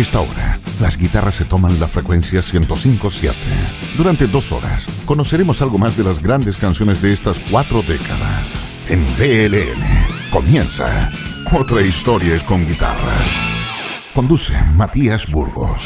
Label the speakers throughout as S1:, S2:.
S1: esta hora, las guitarras se toman la frecuencia 105.7. Durante dos horas, conoceremos algo más de las grandes canciones de estas cuatro décadas. En BLN comienza Otra historia es con guitarra. Conduce Matías Burgos.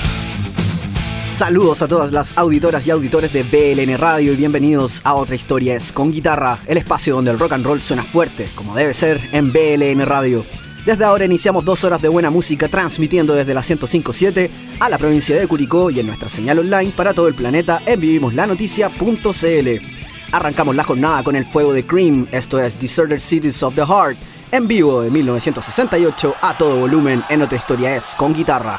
S2: Saludos a todas las auditoras y auditores de BLN Radio y bienvenidos a Otra Historia es con Guitarra, el espacio donde el rock and roll suena fuerte, como debe ser en BLN Radio. Desde ahora iniciamos dos horas de buena música transmitiendo desde la 105.7 a la provincia de Curicó y en nuestra señal online para todo el planeta en vivimoslanoticia.cl. Arrancamos la jornada con el fuego de Cream, esto es Deserted Cities of the Heart, en vivo de 1968 a todo volumen en otra historia es con guitarra.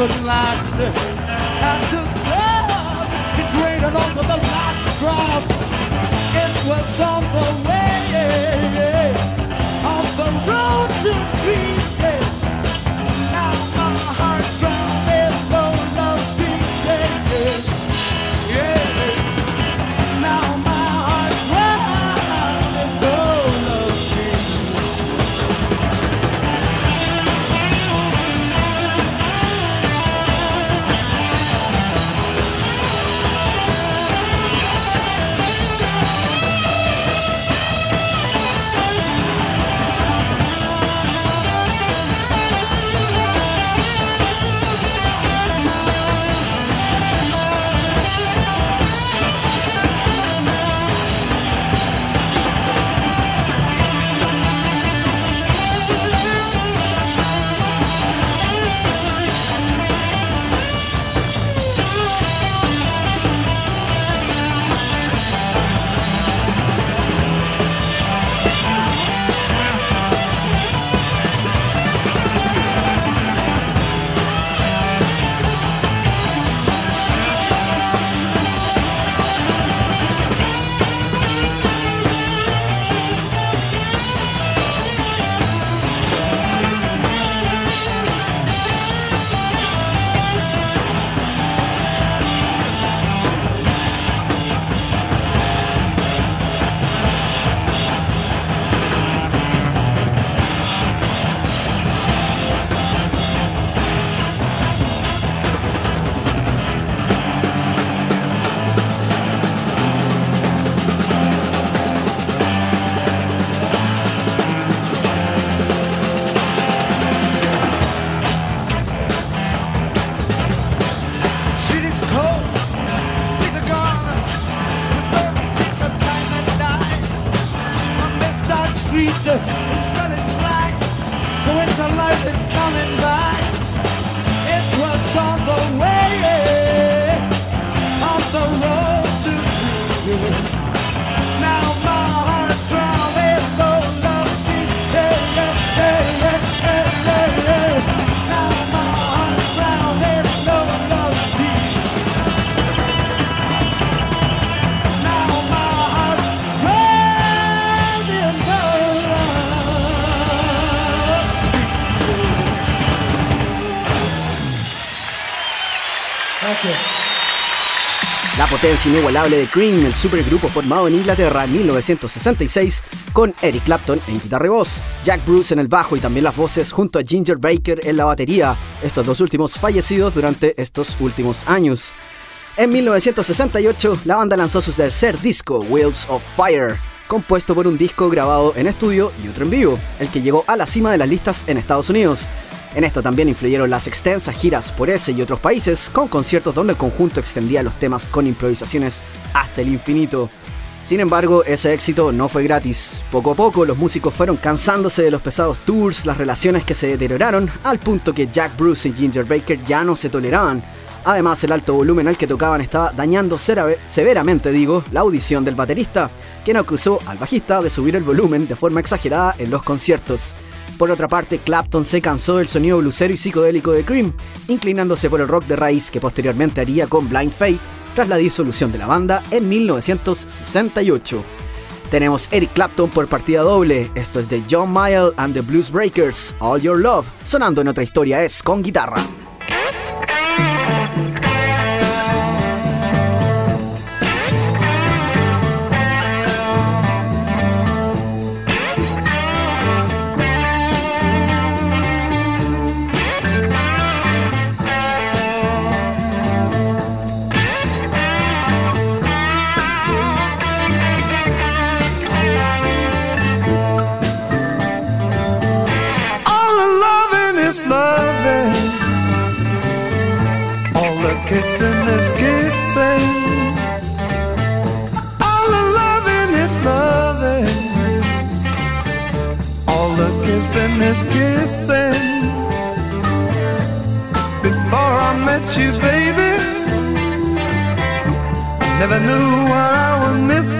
S2: Couldn't last. Had to stop. It rained on to the last drop. It was on the way, on the road to pieces.
S3: Potencia inigualable de Cream, el supergrupo formado en Inglaterra en 1966, con Eric Clapton en guitarra y voz, Jack Bruce en el bajo y también las voces junto a Ginger Baker en la batería, estos dos últimos fallecidos durante estos últimos años. En 1968, la banda lanzó su tercer disco, Wheels of Fire, compuesto por un disco grabado en estudio y otro en vivo, el que llegó a la cima de las listas en Estados Unidos. En esto también influyeron las extensas giras por ese y otros países, con conciertos donde el conjunto extendía los temas con improvisaciones hasta el infinito. Sin embargo, ese éxito no fue gratis. Poco a poco los músicos fueron cansándose de los pesados tours, las relaciones que se deterioraron, al punto que Jack Bruce y Ginger Baker ya no se toleraban. Además, el alto volumen al que tocaban estaba dañando severamente, digo, la audición del baterista, quien acusó al bajista de subir el volumen de forma exagerada en los conciertos. Por otra parte, Clapton se cansó del sonido blusero y psicodélico de Cream, inclinándose por el rock de raíz que posteriormente haría con Blind Fate tras la disolución de la banda en 1968. Tenemos Eric Clapton por partida doble, esto es de John Mayall and the Blues Breakers, All Your Love, sonando en otra historia es con guitarra.
S2: You, baby, never knew what I was missing.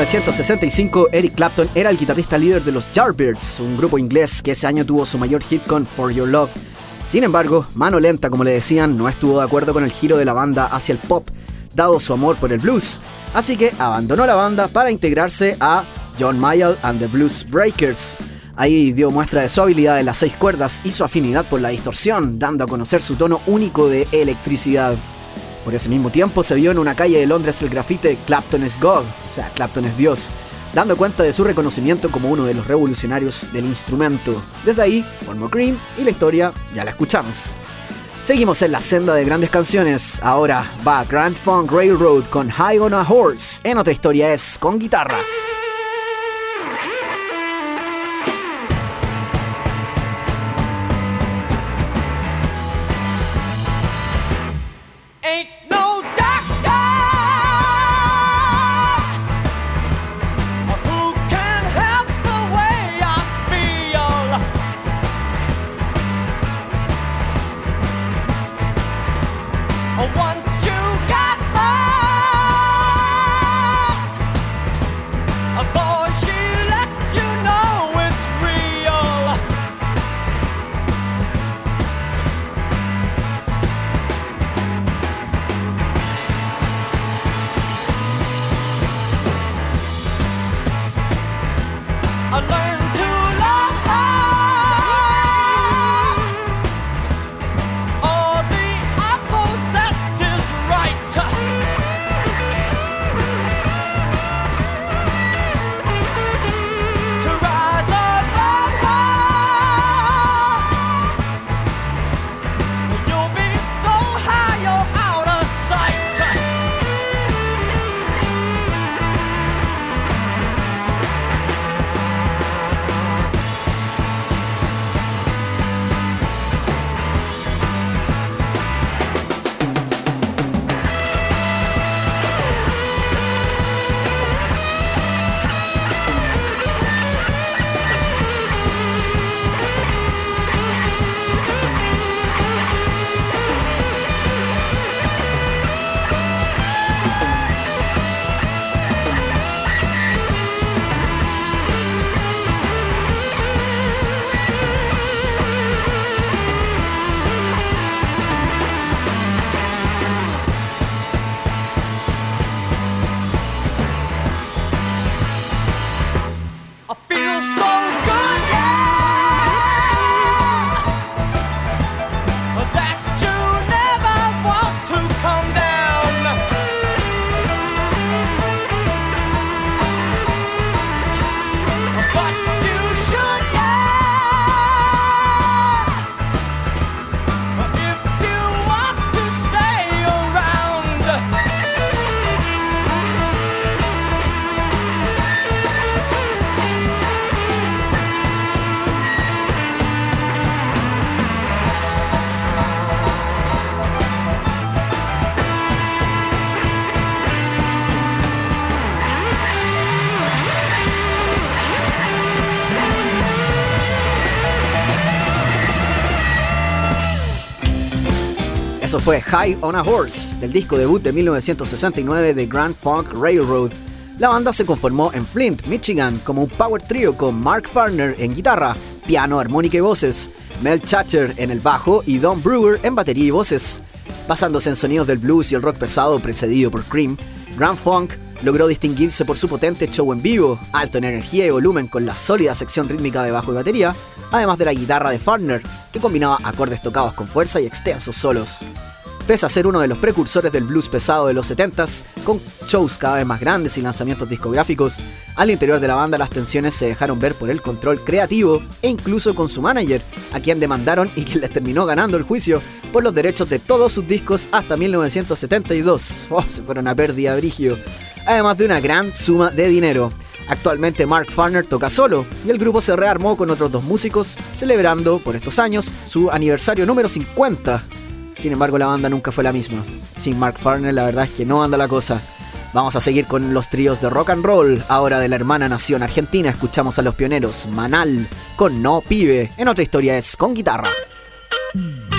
S3: 1965, Eric Clapton era el guitarrista líder de los Yardbirds, un grupo inglés que ese año tuvo su mayor hit con For Your Love. Sin embargo, Mano Lenta, como le decían, no estuvo de acuerdo con el giro de la banda hacia el pop, dado su amor por el blues, así que abandonó la banda para integrarse a John Mayall and the Blues Breakers. Ahí dio muestra de su habilidad en las seis cuerdas y su afinidad por la distorsión, dando a conocer su tono único de electricidad. Por ese mismo tiempo se vio en una calle de Londres el grafite Clapton is God, o sea, Clapton es Dios, dando cuenta de su reconocimiento como uno de los revolucionarios del instrumento. Desde ahí formó Cream y la historia ya la escuchamos. Seguimos en la senda de grandes canciones. Ahora va Grand Funk Railroad con High on a Horse. En otra historia es con guitarra. Learn. Fue High on a Horse, del disco debut de 1969 de Grand Funk Railroad. La banda se conformó en Flint, Michigan, como un power trio con Mark Farner en guitarra, piano, armónica y voces, Mel Chatter en el bajo y Don Brewer en batería y voces. Basándose en sonidos del blues y el rock pesado precedido por Cream, Grand Funk logró distinguirse por su potente show en vivo, alto en energía y volumen con la sólida sección rítmica de bajo y batería, además de la guitarra de Farner, que combinaba acordes tocados con fuerza y extensos solos. Pese a ser uno de los precursores del blues pesado de los 70s, con shows cada vez más grandes y lanzamientos discográficos, al interior de la banda las tensiones se dejaron ver por el control creativo e incluso con su manager, a quien demandaron y quien les terminó ganando el juicio por los derechos de todos sus discos hasta 1972. Oh, se fueron a pérdida brigio. Además de una gran suma de dinero. Actualmente Mark Farner toca solo y el grupo se rearmó con otros dos músicos, celebrando por estos años su aniversario número 50. Sin embargo, la banda nunca fue la misma. Sin Mark Farner, la verdad es que no anda la cosa. Vamos a seguir con los tríos de rock and roll. Ahora de la hermana nación argentina, escuchamos a los pioneros Manal con No Pibe. En otra historia es con guitarra.
S4: de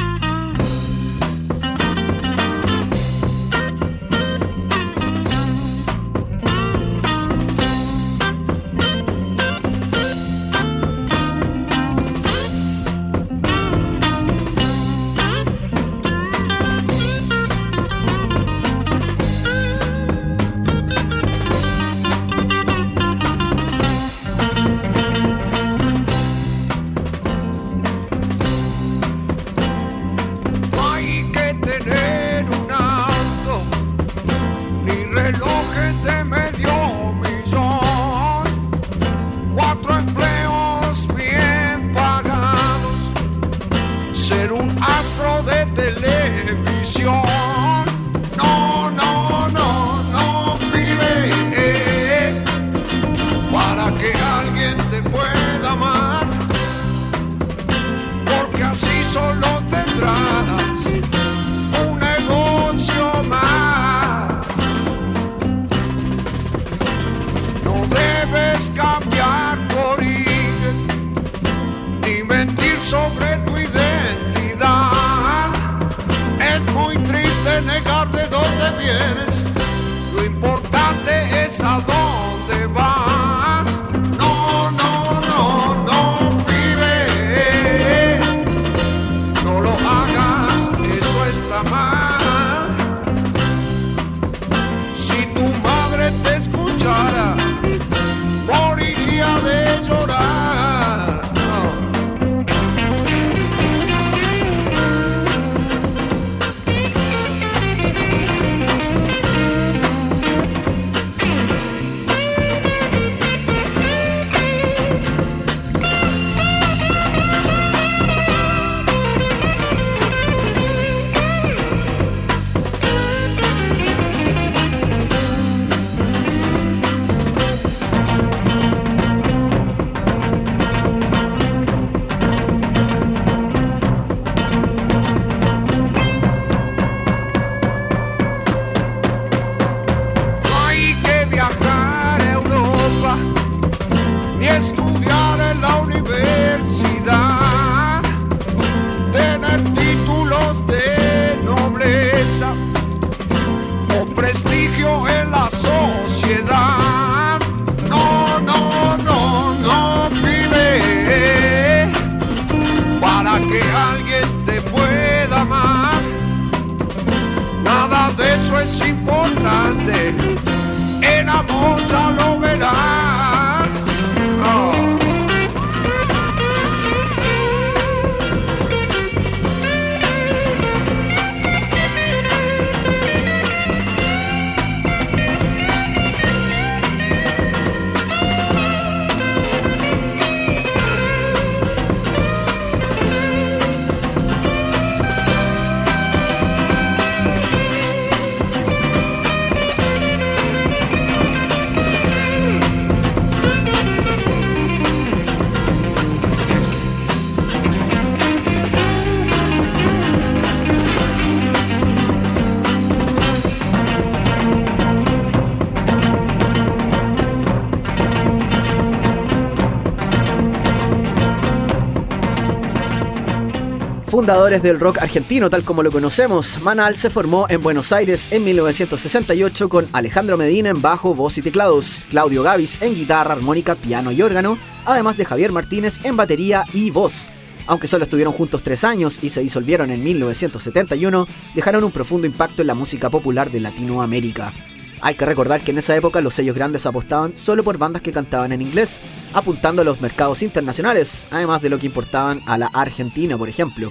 S3: Fundadores del rock argentino tal como lo conocemos, Manal se formó en Buenos Aires en 1968 con Alejandro Medina en bajo, voz y teclados, Claudio Gavis en guitarra, armónica, piano y órgano, además de Javier Martínez en batería y voz. Aunque solo estuvieron juntos tres años y se disolvieron en 1971, dejaron un profundo impacto en la música popular de Latinoamérica. Hay que recordar que en esa época los sellos grandes apostaban solo por bandas que cantaban en inglés, apuntando a los mercados internacionales, además de lo que importaban a la Argentina, por ejemplo.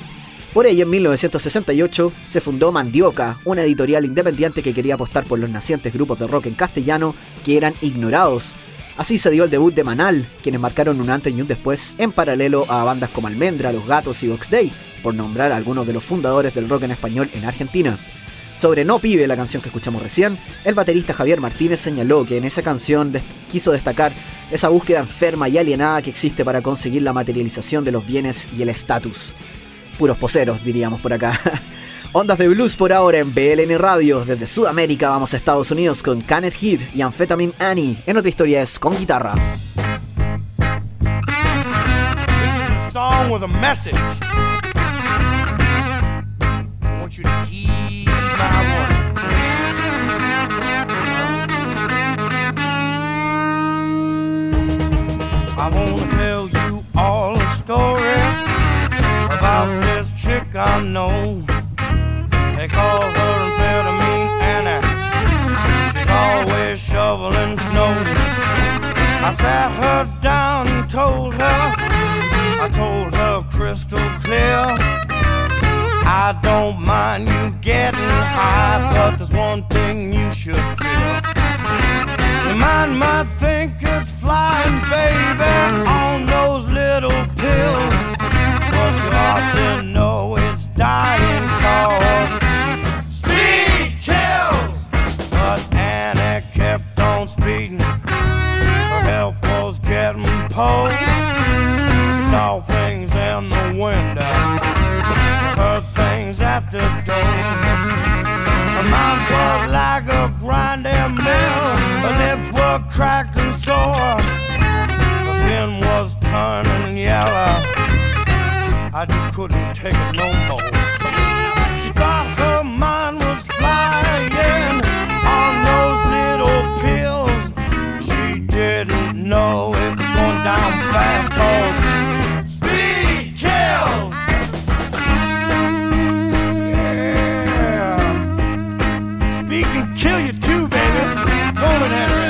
S3: Por ello, en 1968 se fundó Mandioca, una editorial independiente que quería apostar por los nacientes grupos de rock en castellano que eran ignorados. Así se dio el debut de Manal, quienes marcaron un antes y un después en paralelo a bandas como Almendra, Los Gatos y Vox Day, por nombrar a algunos de los fundadores del rock en español en Argentina. Sobre No Pibe, la canción que escuchamos recién, el baterista Javier Martínez señaló que en esa canción quiso destacar esa búsqueda enferma y alienada que existe para conseguir la materialización de los bienes y el estatus. Puros poseros, diríamos por acá. Ondas de blues por ahora en BLN Radio. Desde Sudamérica vamos a Estados Unidos con Kenneth Heath y Amphetamine Annie. En otra historia es con guitarra.
S5: This is to tell you all a this I know. They call her amphetamine Anna. She's always shoveling snow. I sat her down and told her, I told her crystal clear. I don't mind you getting high, but there's one thing you should feel. Your mind might think it's flying, baby, on those little pills, but you ought to know it's dying cause. Speed kills, but Annie kept on speeding. Her health was getting poor. She saw things in the window. She heard things at the door. Her mouth was like a grinding mill. Her lips were cracked and sore. Her skin was turning yellow. I just couldn't take it no more. She thought her mind was flying on those little pills. She didn't know it was going down fast cause speed kills. Yeah. Speed can kill you too, baby. Won't it,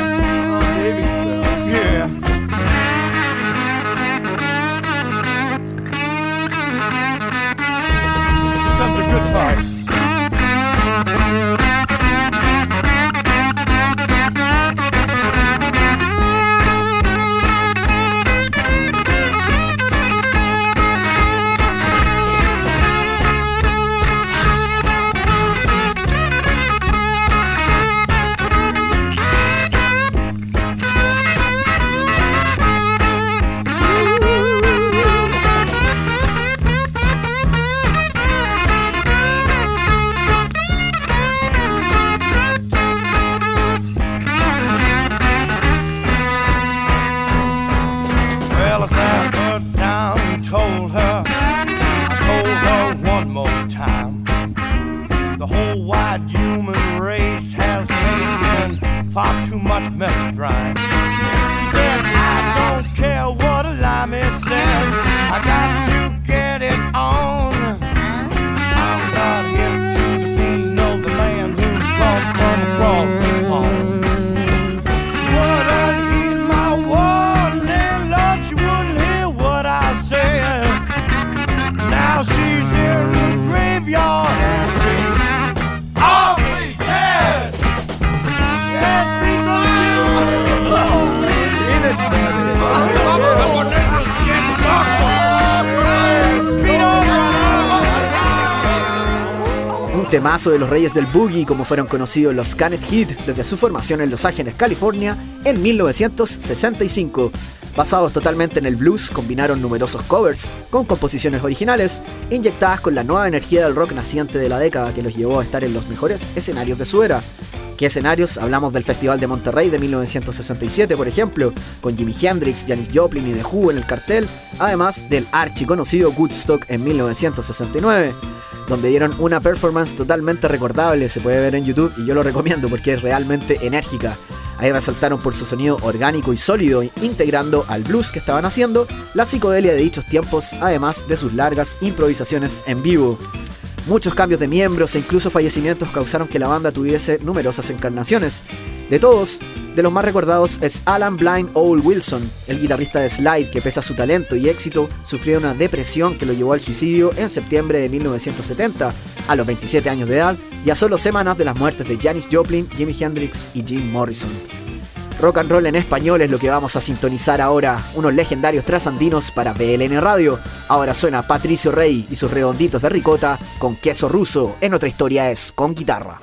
S3: temazo de los Reyes del Boogie, como fueron conocidos los Canet Heat desde su formación en Los Ángeles, California, en 1965. Basados totalmente en el blues, combinaron numerosos covers con composiciones originales, inyectadas con la nueva energía del rock naciente de la década que los llevó a estar en los mejores escenarios de su era. ¿Qué escenarios? Hablamos del Festival de Monterrey de 1967, por ejemplo, con Jimi Hendrix, Janis Joplin y The Who en el cartel, además del archiconocido Woodstock en 1969 donde dieron una performance totalmente recordable, se puede ver en YouTube y yo lo recomiendo porque es realmente enérgica. Ahí resaltaron por su sonido orgánico y sólido, integrando al blues que estaban haciendo, la psicodelia de dichos tiempos, además de sus largas improvisaciones en vivo. Muchos cambios de miembros e incluso fallecimientos causaron que la banda tuviese numerosas encarnaciones. De todos, de los más recordados es Alan Blind Owl Wilson, el guitarrista de Slide que pese a su talento y éxito sufrió una depresión que lo llevó al suicidio en septiembre de 1970, a los 27 años de edad y a solo semanas de las muertes de Janis Joplin, Jimi Hendrix y Jim Morrison. Rock and roll en español es lo que vamos a sintonizar ahora, unos legendarios trasandinos para BLN Radio. Ahora suena Patricio Rey y sus redonditos de ricota con queso ruso, en otra historia es con guitarra.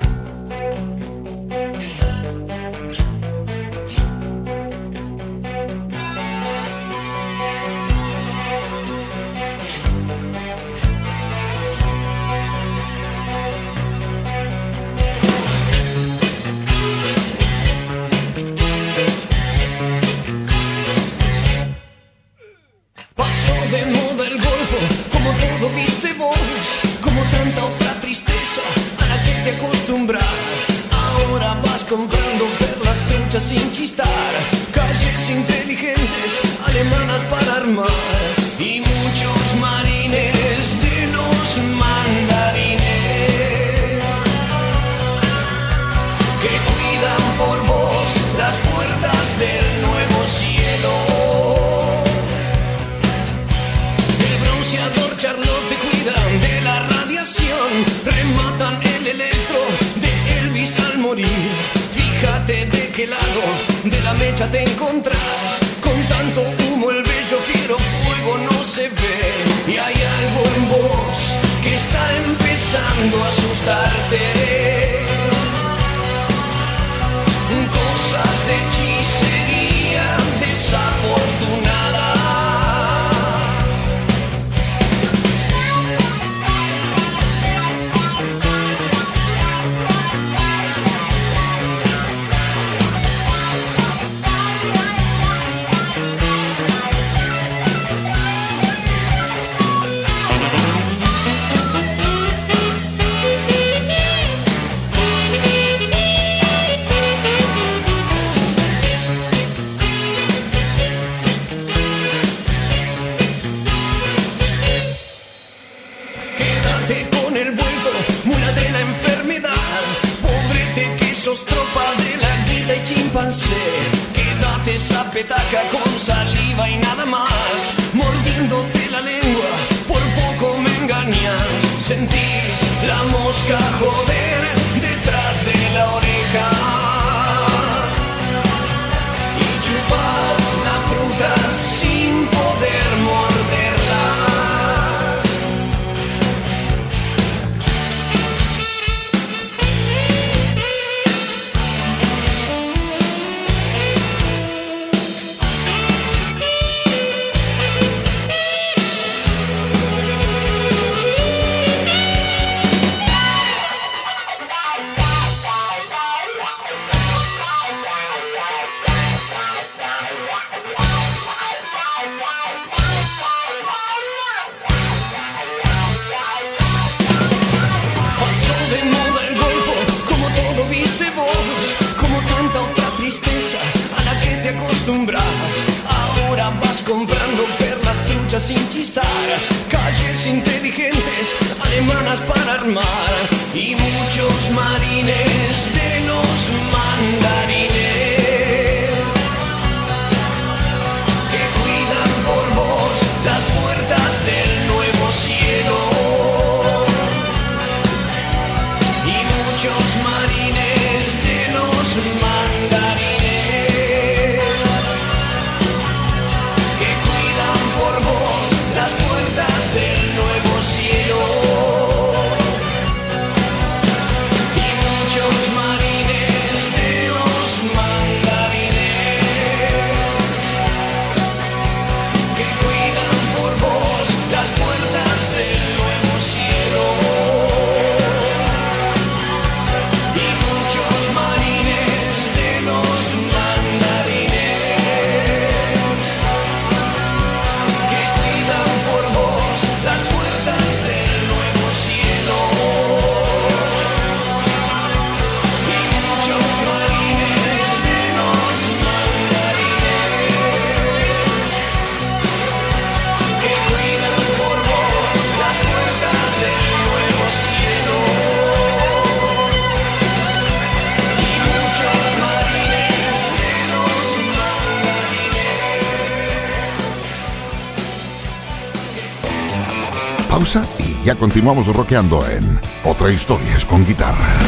S1: Ya continuamos rockeando en Otra Historias con Guitarra.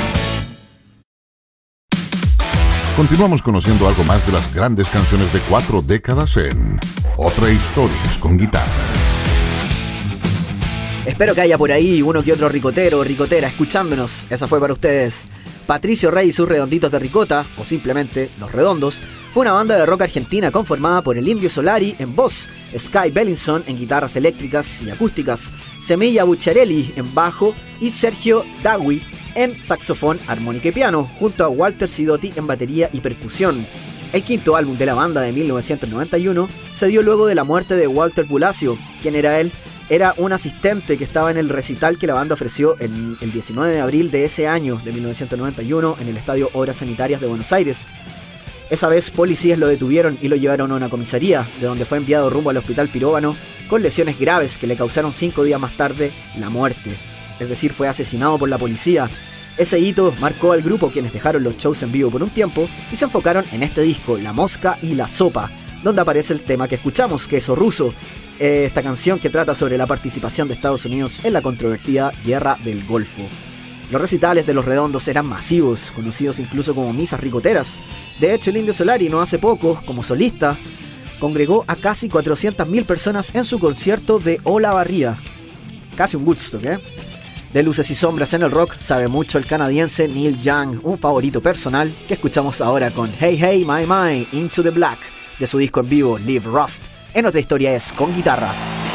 S1: Continuamos conociendo algo más de las grandes canciones de cuatro décadas en Otra Historias con Guitarra.
S3: Espero que haya por ahí uno que otro ricotero o ricotera escuchándonos. Esa fue para ustedes. Patricio Rey y sus redonditos de ricota, o simplemente Los Redondos, fue una banda de rock argentina conformada por el Indio Solari en voz, Sky Bellinson en guitarras eléctricas y acústicas, Semilla Bucciarelli en bajo y Sergio Dawi en saxofón, armónica y piano, junto a Walter Sidotti en batería y percusión. El quinto álbum de la banda de 1991 se dio luego de la muerte de Walter Bulacio, quien era él era un asistente que estaba en el recital que la banda ofreció en el 19 de abril de ese año, de 1991, en el Estadio Obras Sanitarias de Buenos Aires. Esa vez policías lo detuvieron y lo llevaron a una comisaría, de donde fue enviado rumbo al hospital Piróbano con lesiones graves que le causaron cinco días más tarde la muerte. Es decir, fue asesinado por la policía. Ese hito marcó al grupo quienes dejaron los shows en vivo por un tiempo y se enfocaron en este disco, La Mosca y la Sopa, donde aparece el tema que escuchamos, que es Ruso, eh, esta canción que trata sobre la participación de Estados Unidos en la controvertida Guerra del Golfo. Los recitales de los redondos eran masivos, conocidos incluso como misas ricoteras. De hecho, el Indio Solari no hace poco, como solista, congregó a casi 400.000 personas en su concierto de Ola Barría. Casi un Woodstock, ¿eh? De luces y sombras en el rock sabe mucho el canadiense Neil Young, un favorito personal que escuchamos ahora con Hey Hey My My Into the Black de su disco en vivo Live Rust. En otra historia es con guitarra.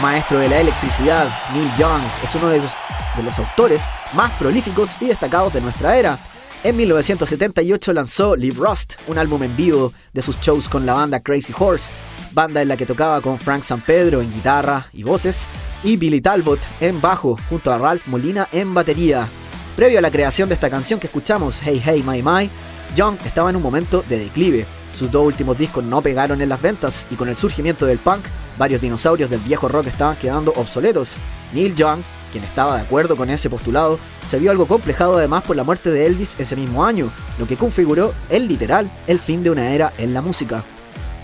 S3: Maestro de la electricidad, Neil Young, es uno de, de los autores más prolíficos y destacados de nuestra era. En 1978 lanzó Live Rust, un álbum en vivo de sus shows con la banda Crazy Horse, banda en la que tocaba con Frank San Pedro en guitarra y voces, y Billy Talbot en bajo, junto a Ralph Molina en batería. Previo a la creación de esta canción que escuchamos, Hey Hey My My, Young estaba en un momento de declive. Sus dos últimos discos no pegaron en las ventas y con el surgimiento del punk Varios dinosaurios del viejo rock estaban quedando obsoletos. Neil Young, quien estaba de acuerdo con ese postulado, se vio algo complejado además por la muerte de Elvis ese mismo año, lo que configuró, el literal, el fin de una era en la música.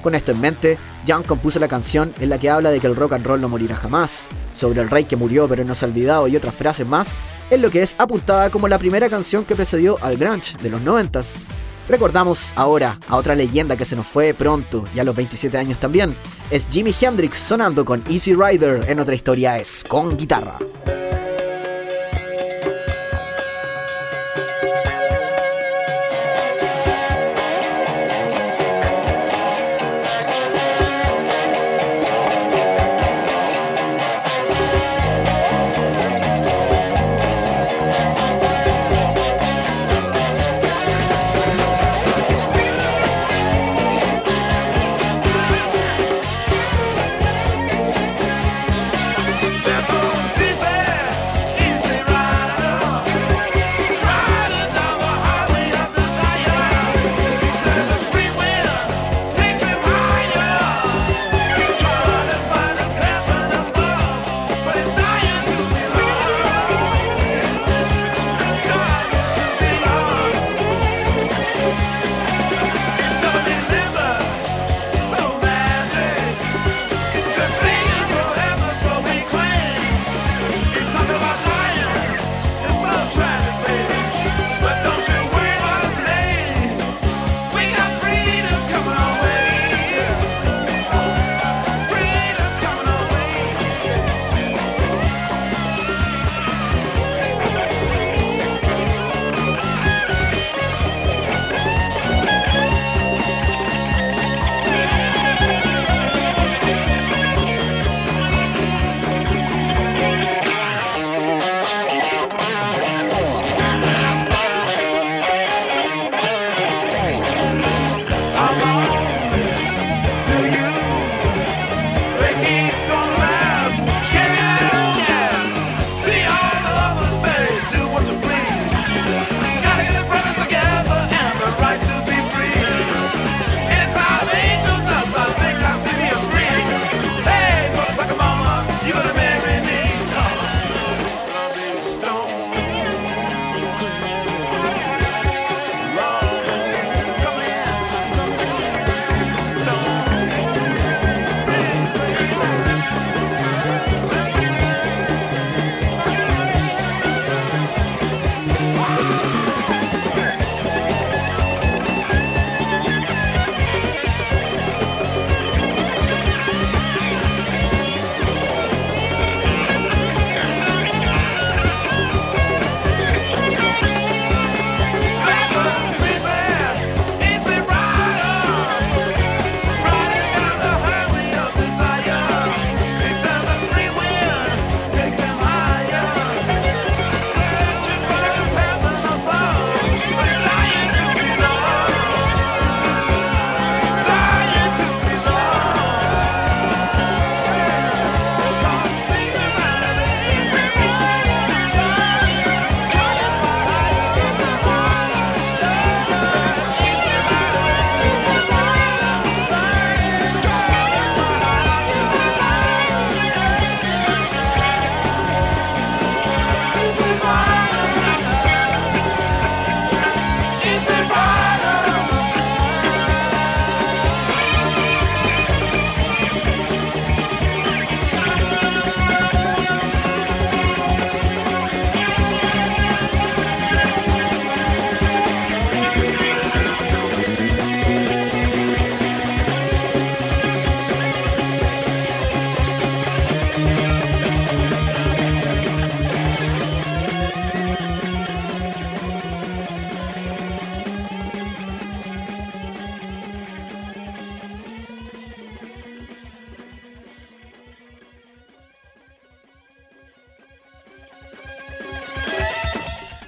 S3: Con esto en mente, Young compuso la canción en la que habla de que el rock and roll no morirá jamás, sobre el rey que murió pero no se ha olvidado y otras frases más, en lo que es apuntada como la primera canción que precedió al grunge de los 90 Recordamos ahora a otra leyenda que se nos fue pronto y a los 27 años también. Es Jimi Hendrix sonando con Easy Rider en otra historia es con guitarra.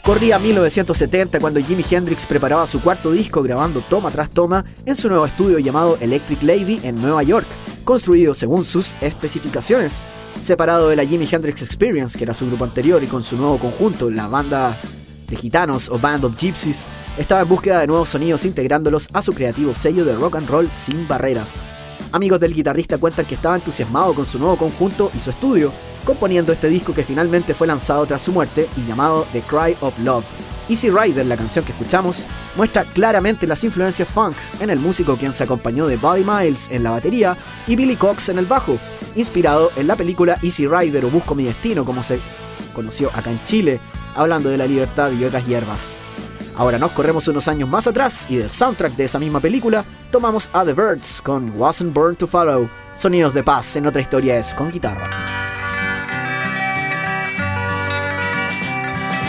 S3: Corría 1970 cuando Jimi Hendrix preparaba su cuarto disco grabando toma tras toma en su nuevo estudio llamado Electric Lady en Nueva York, construido según sus especificaciones. Separado de la Jimi Hendrix Experience, que era su grupo anterior, y con su nuevo conjunto, la banda de gitanos o Band of Gypsies, estaba en búsqueda de nuevos sonidos integrándolos a su creativo sello de rock and roll sin barreras. Amigos del guitarrista cuentan que estaba entusiasmado con su nuevo conjunto y su estudio, componiendo este disco que finalmente fue lanzado tras su muerte y llamado The Cry of Love. Easy Rider, la canción que escuchamos, muestra claramente las influencias funk en el músico quien se acompañó de Buddy Miles en la batería y Billy Cox en el bajo, inspirado en la película Easy Rider o Busco mi destino como se conoció acá en Chile, hablando de la libertad y otras hierbas. Ahora nos corremos unos años más atrás y del soundtrack de esa misma película tomamos a The Birds con Wasn't Born to Follow, sonidos de paz en otra historia es con guitarra.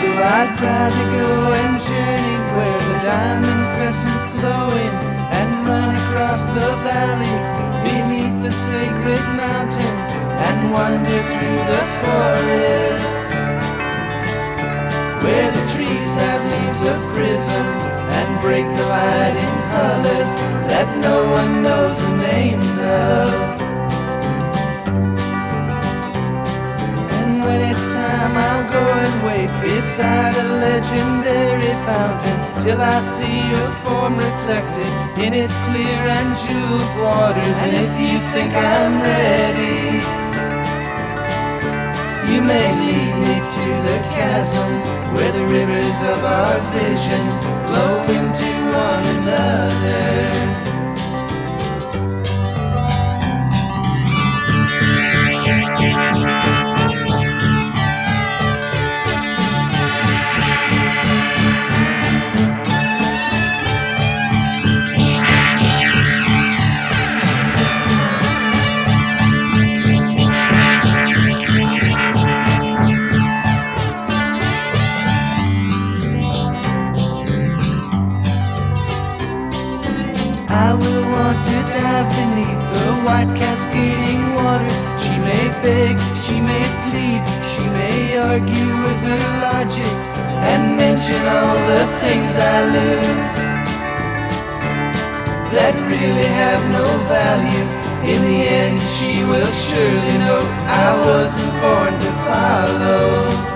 S6: So I'd rather go and journey where the diamond crescent's glowing and run across the valley beneath the sacred mountain and wander through the forest where the trees have leaves of prisms and break the light in colors that no one knows the names of. When it's time, I'll go and wait beside a legendary fountain till I see your form reflected in its clear and jeweled waters. And if you think I'm ready, you may lead me to the chasm where the rivers of our vision flow into one another. I waters. She may beg, she may plead, she may argue with her logic and mention all the things I lose that really have no value. In the end, she will surely know I wasn't born to follow.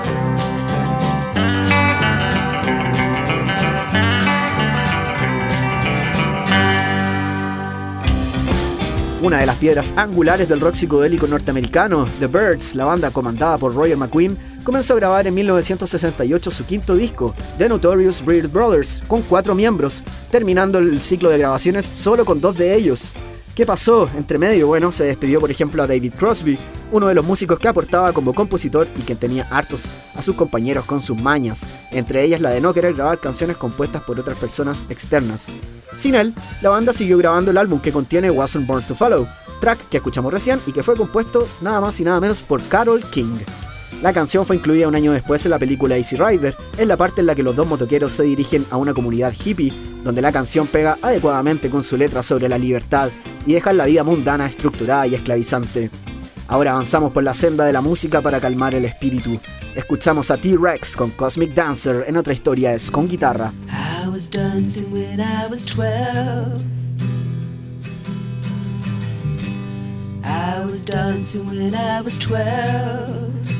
S3: Una de las piedras angulares del rock psicodélico norteamericano, The Birds, la banda comandada por Roger McQueen, comenzó a grabar en 1968 su quinto disco, The Notorious Breed Brothers, con cuatro miembros, terminando el ciclo de grabaciones solo con dos de ellos. ¿Qué pasó? Entre medio, bueno, se despidió por ejemplo a David Crosby, uno de los músicos que aportaba como compositor y que tenía hartos a sus compañeros con sus mañas, entre ellas la de no querer grabar canciones compuestas por otras personas externas. Sin él, la banda siguió grabando el álbum que contiene Wasn't Born to Follow, track que escuchamos recién y que fue compuesto nada más y nada menos por Carol King. La canción fue incluida un año después en la película Easy Rider, en la parte en la que los dos motoqueros se dirigen a una comunidad hippie, donde la canción pega adecuadamente con su letra sobre la libertad y dejar la vida mundana estructurada y esclavizante. Ahora avanzamos por la senda de la música para calmar el espíritu. Escuchamos a T-Rex con Cosmic Dancer, en otra historia es con guitarra.
S7: I was dancing when I was 12. I was dancing when I was 12.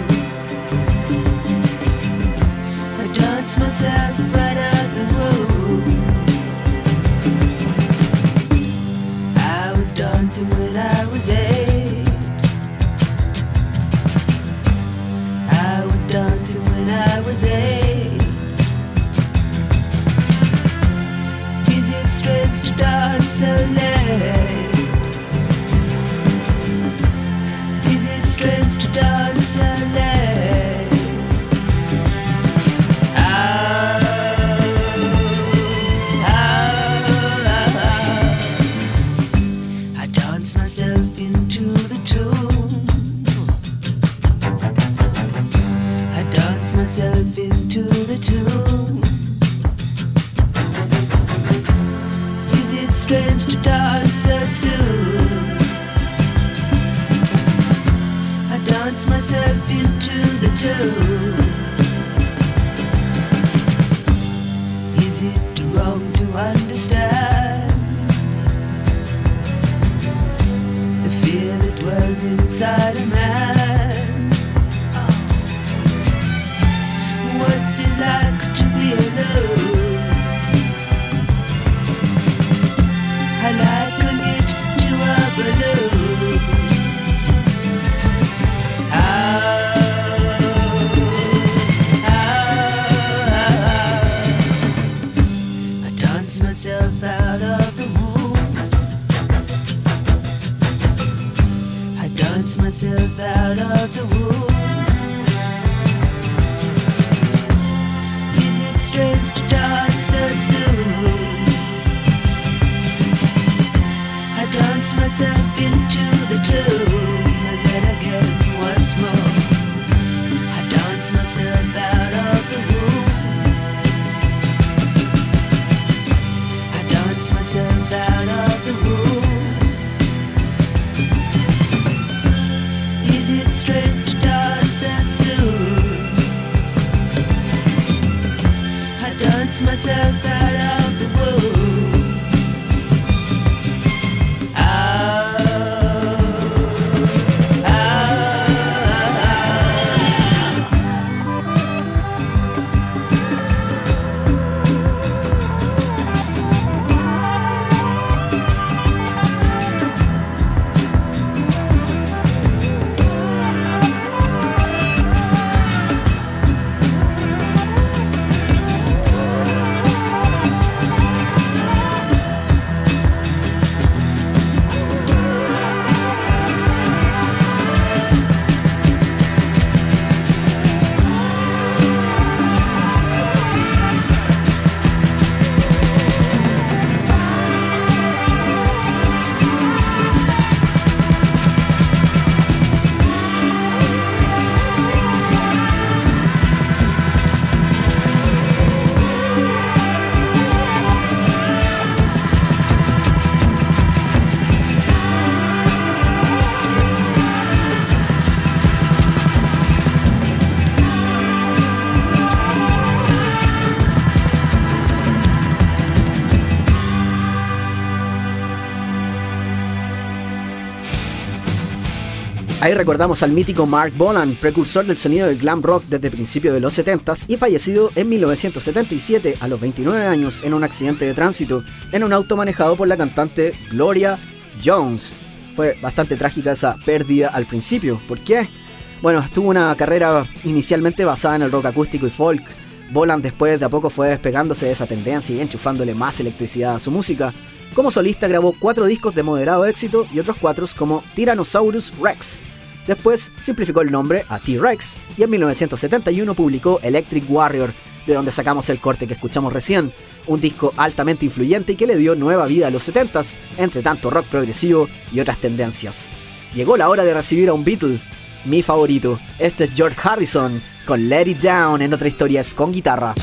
S7: Myself right out the room. I was dancing when I was eight. I was dancing when I was eight. Is it strange to dance so late?
S3: Ahí recordamos al mítico Mark Bolan, precursor del sonido del glam rock desde principios de los 70s y fallecido en 1977 a los 29 años en un accidente de tránsito en un auto manejado por la cantante Gloria Jones. Fue bastante trágica esa pérdida al principio. ¿Por qué? Bueno, tuvo una carrera inicialmente basada en el rock acústico y folk. Bolan después de a poco fue despegándose de esa tendencia y enchufándole más electricidad a su música. Como solista grabó cuatro discos de moderado éxito y otros cuatro como Tyrannosaurus Rex. Después simplificó el nombre a T-Rex y en 1971 publicó Electric Warrior, de donde sacamos el corte que escuchamos recién, un disco altamente influyente y que le dio nueva vida a los 70s, entre tanto rock progresivo y otras tendencias. Llegó la hora de recibir a un Beatle, mi favorito. Este es George Harrison con Let It Down en otra historia es con guitarra.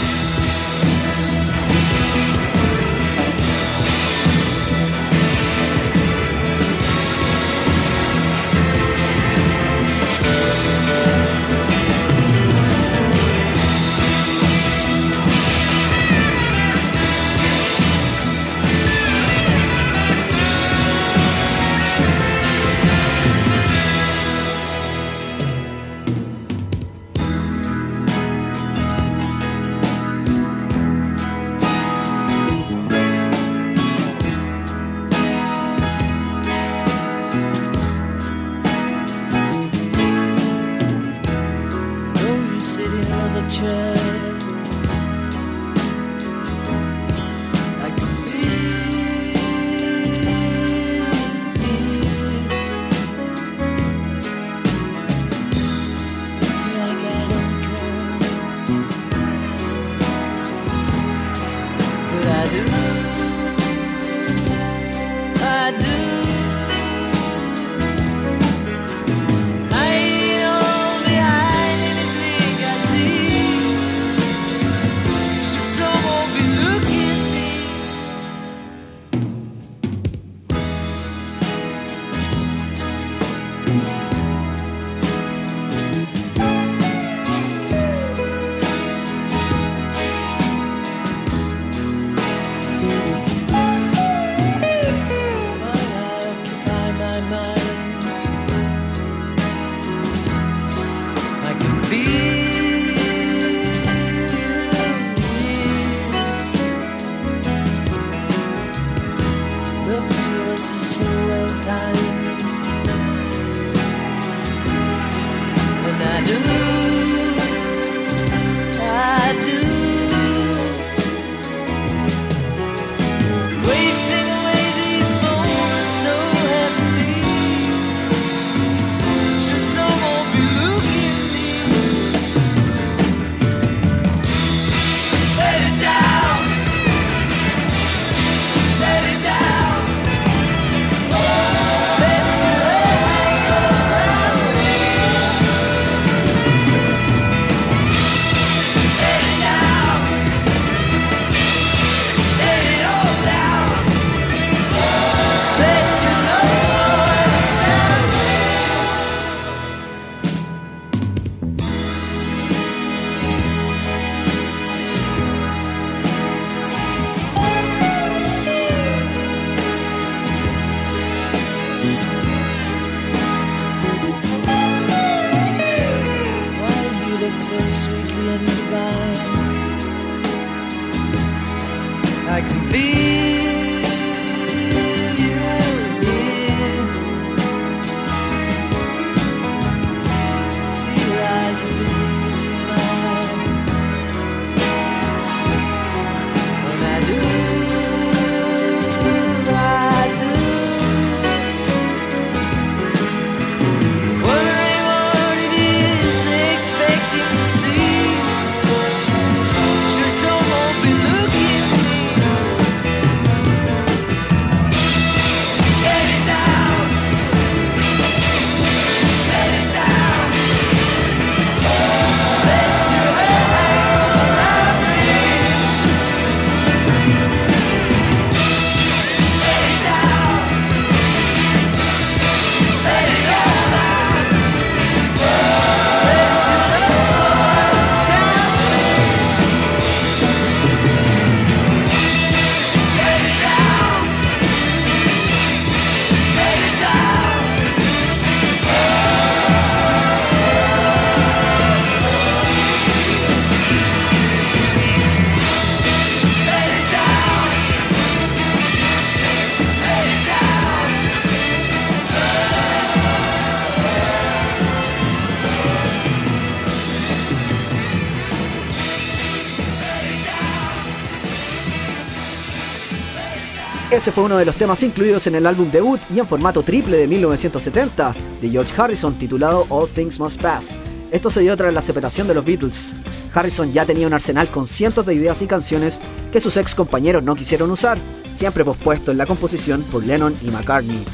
S3: Ese fue uno de los temas incluidos en el álbum debut y en formato triple de 1970 de George Harrison titulado All Things Must Pass. Esto se dio tras la separación de los Beatles. Harrison ya tenía un arsenal con cientos de ideas y canciones que sus ex compañeros no quisieron usar, siempre pospuesto en la composición por Lennon y McCartney.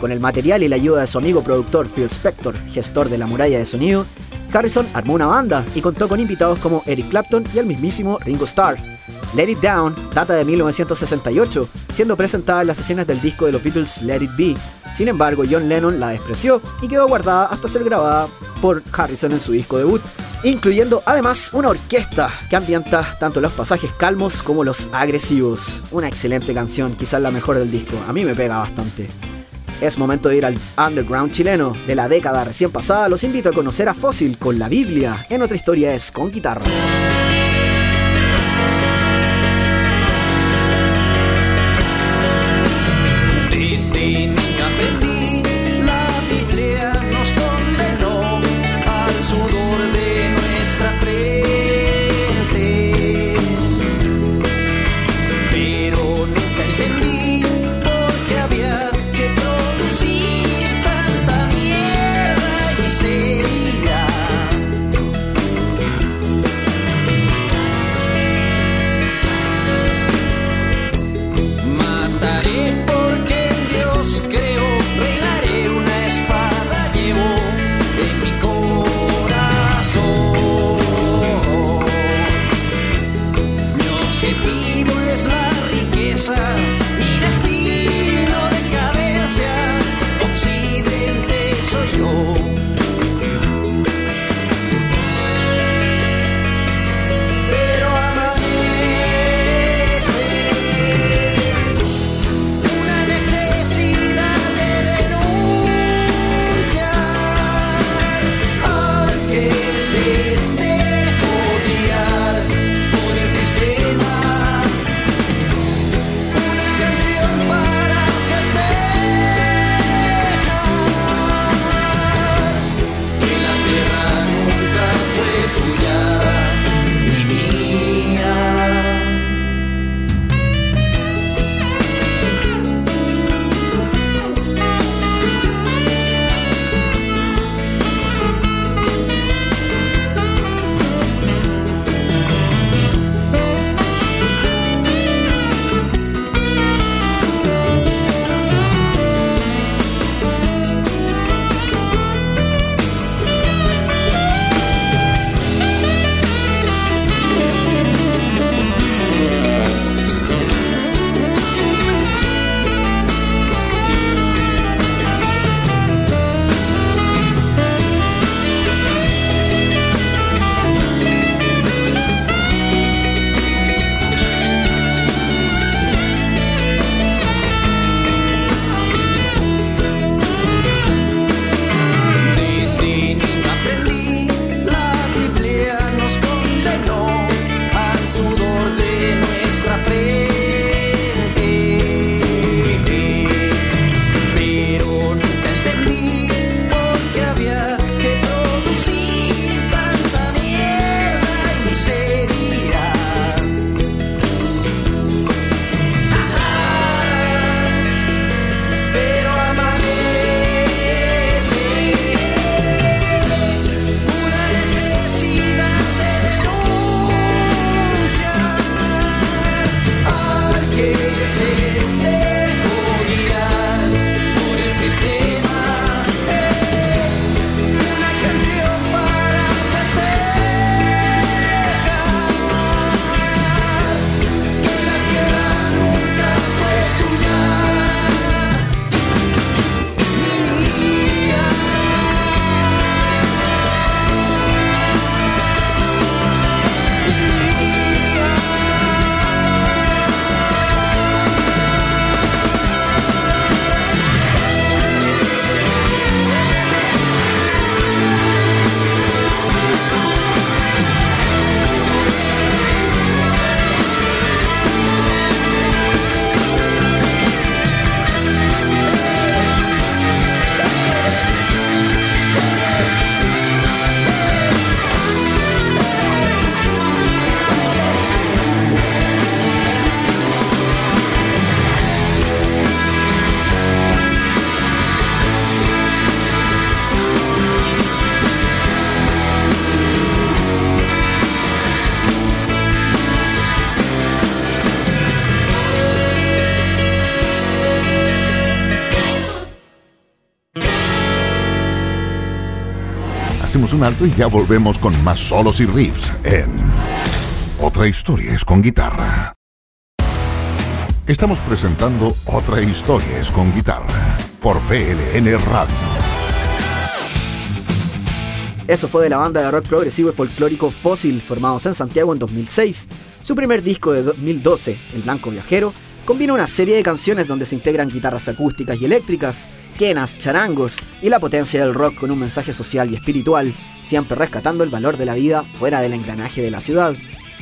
S3: Con el material y la ayuda de su amigo productor Phil Spector, gestor de la muralla de sonido, Harrison armó una banda y contó con invitados como Eric Clapton y el mismísimo Ringo Starr. Let It Down data de 1968, siendo presentada en las sesiones del disco de los Beatles Let It Be. Sin embargo, John Lennon la despreció y quedó guardada hasta ser grabada por Harrison en su disco debut, incluyendo además una orquesta que ambienta tanto los pasajes calmos como los agresivos. Una excelente canción, quizás la mejor del disco, a mí me pega bastante. Es momento de ir al underground chileno de la década recién pasada. Los invito a conocer a Fósil con la Biblia. En otra historia es con guitarra.
S8: Y
S1: ya volvemos con más solos y riffs en Otra historia es con guitarra. Estamos presentando Otra historia es con guitarra por VLN Radio.
S3: Eso fue de la banda de rock progresivo y folclórico Fósil, formados en Santiago en 2006. Su primer disco de 2012, El Blanco Viajero, combina una serie de canciones donde se integran guitarras acústicas y eléctricas, quenas, charangos y la potencia del rock con un mensaje social y espiritual, siempre rescatando el valor de la vida fuera del engranaje de la ciudad.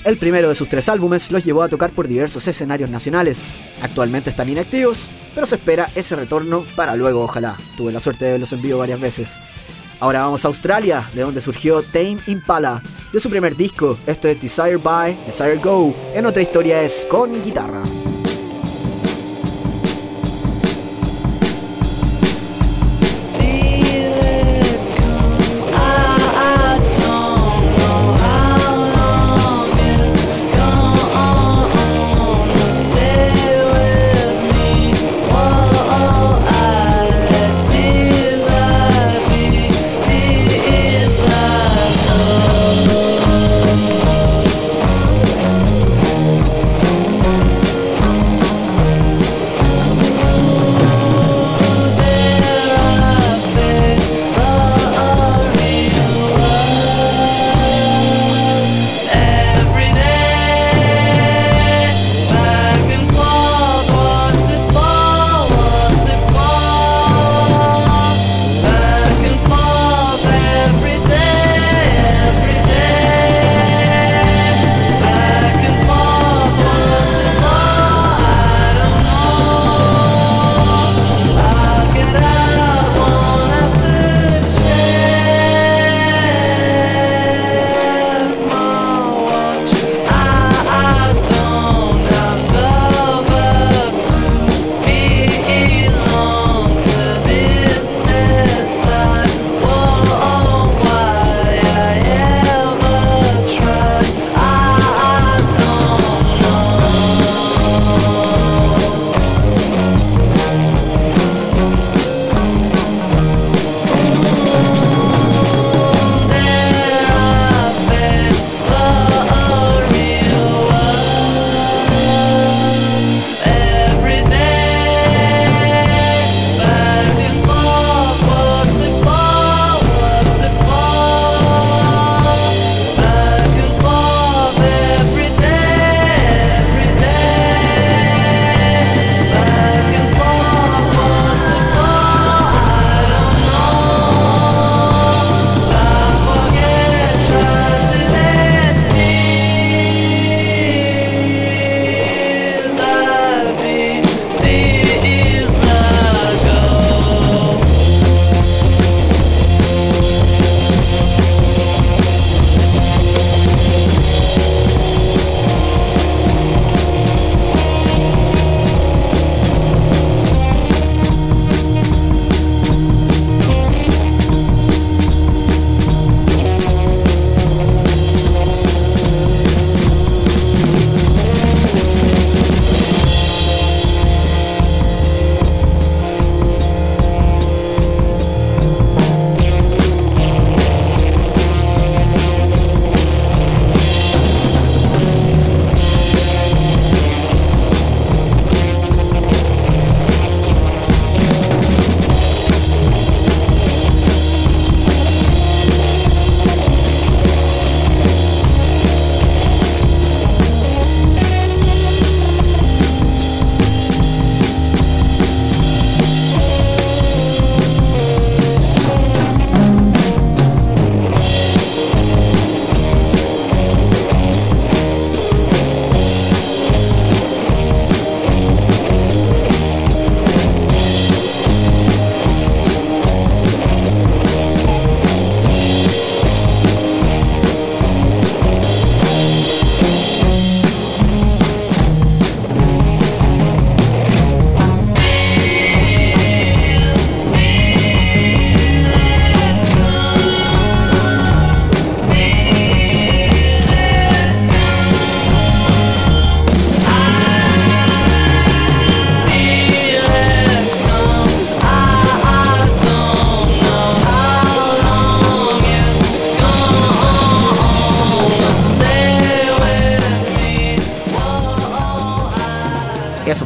S3: El primero de sus tres álbumes los llevó a tocar por diversos escenarios nacionales. Actualmente están inactivos, pero se espera ese retorno para luego, ojalá. Tuve la suerte de verlos en vivo varias veces. Ahora vamos a Australia, de donde surgió Tame Impala, de su primer disco. Esto es Desire By, Desire Go. En otra historia es con guitarra.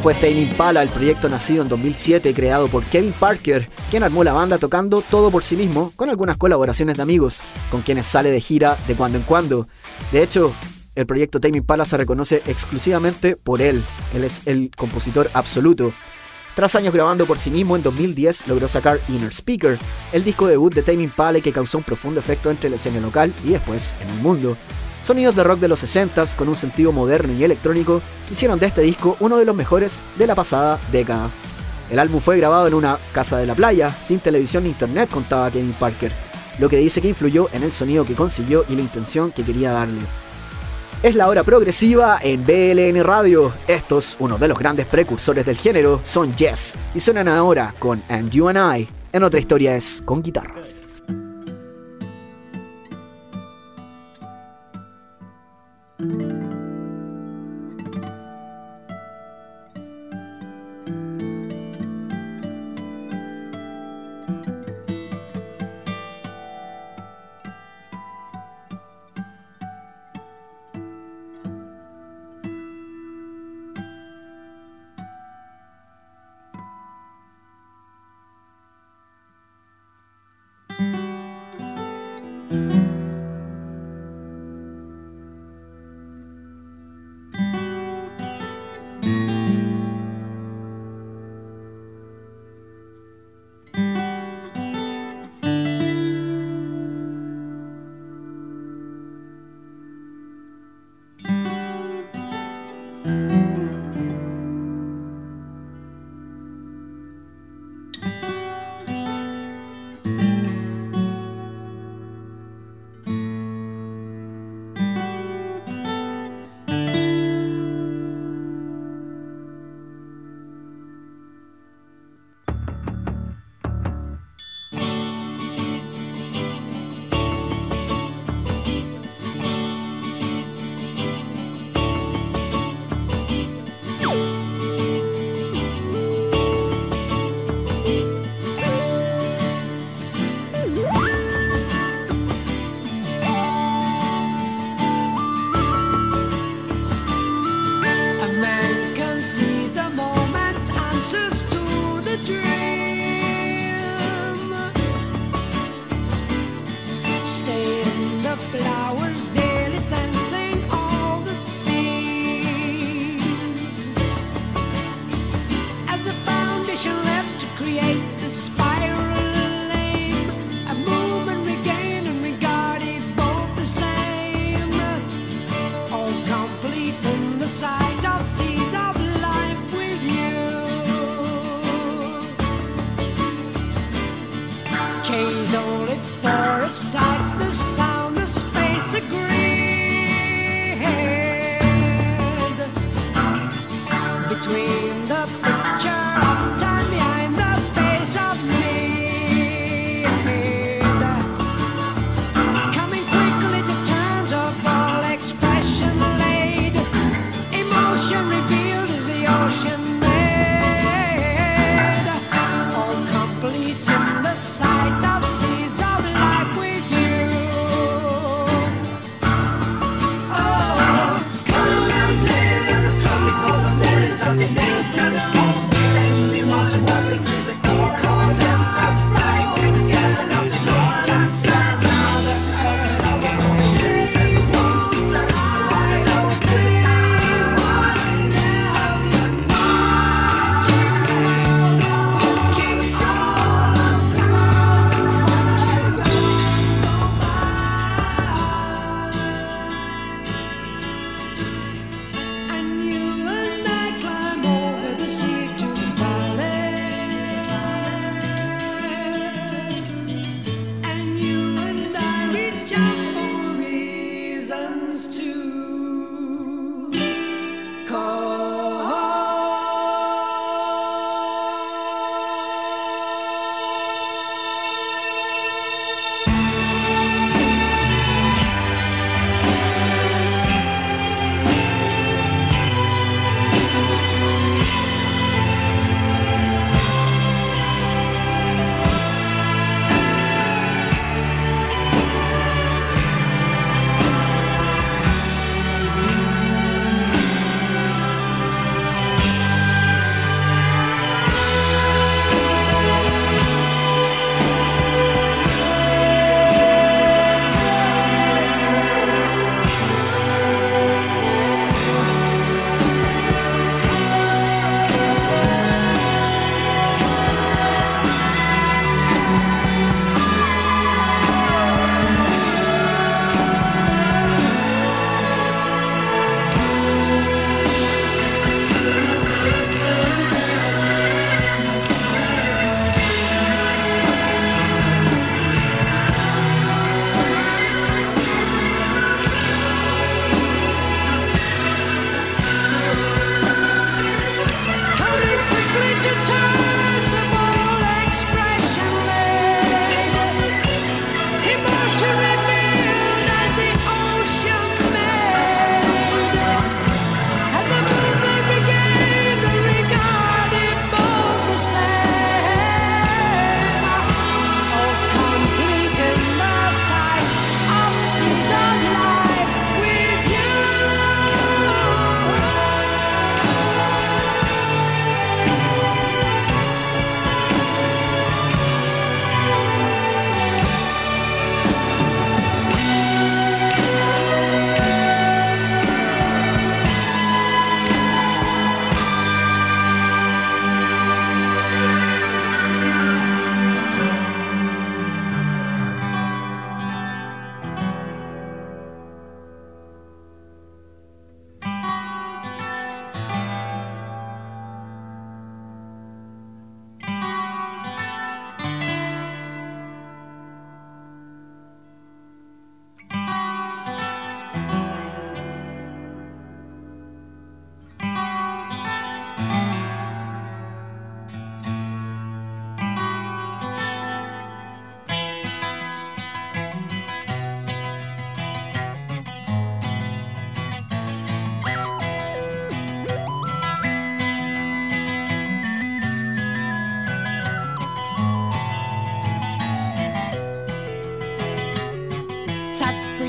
S3: Fue Tame Impala, el proyecto nacido en 2007 creado por Kevin Parker, quien armó la banda tocando todo por sí mismo, con algunas colaboraciones de amigos, con quienes sale de gira de cuando en cuando. De hecho, el proyecto Tame Impala se reconoce exclusivamente por él, él es el compositor absoluto. Tras años grabando por sí mismo, en 2010 logró sacar Inner Speaker, el disco debut de Tame Impala que causó un profundo efecto entre la escena local y después en el mundo. Sonidos de rock de los 60s con un sentido moderno y electrónico hicieron de este disco uno de los mejores de la pasada década. El álbum fue grabado en una casa de la playa, sin televisión ni internet, contaba Kevin Parker, lo que dice que influyó en el sonido que consiguió y la intención que quería darle. Es la hora progresiva en BLN Radio. Estos, uno de los grandes precursores del género, son Yes y suenan ahora con And You and I. En otra historia es con guitarra.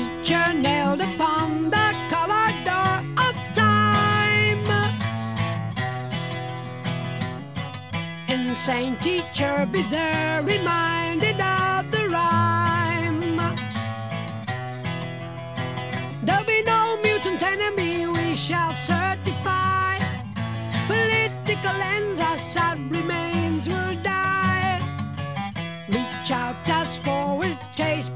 S9: preacher nailed upon the colored door of time. Insane teacher, be there reminded of the rhyme. There'll be no mutant enemy, we shall certify. Political ends, our sad remains will die. Reach out us for a
S3: taste.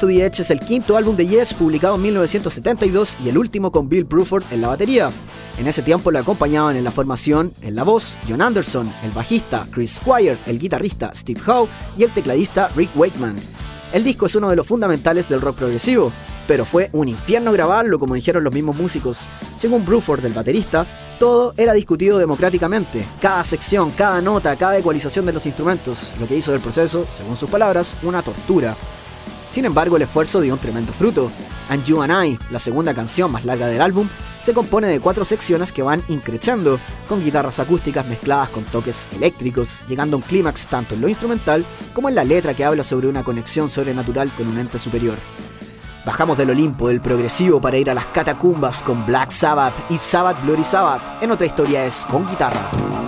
S3: To the Edge es el quinto álbum de Yes publicado en 1972 y el último con Bill Bruford en la batería. En ese tiempo lo acompañaban en la formación, en la voz, John Anderson, el bajista, Chris Squire, el guitarrista, Steve Howe y el tecladista, Rick Wakeman. El disco es uno de los fundamentales del rock progresivo, pero fue un infierno grabarlo como dijeron los mismos músicos. Según Bruford, el baterista, todo era discutido democráticamente, cada sección, cada nota, cada ecualización de los instrumentos, lo que hizo del proceso, según sus palabras, una tortura. Sin embargo, el esfuerzo dio un tremendo fruto. And You and I, la segunda canción más larga del álbum, se compone de cuatro secciones que van increchando, con guitarras acústicas mezcladas con toques eléctricos, llegando a un clímax tanto en lo instrumental como en la letra que habla sobre una conexión sobrenatural con un ente superior. Bajamos del Olimpo del progresivo para ir a las catacumbas con Black Sabbath y Sabbath Bloody Sabbath. En otra historia es con guitarra.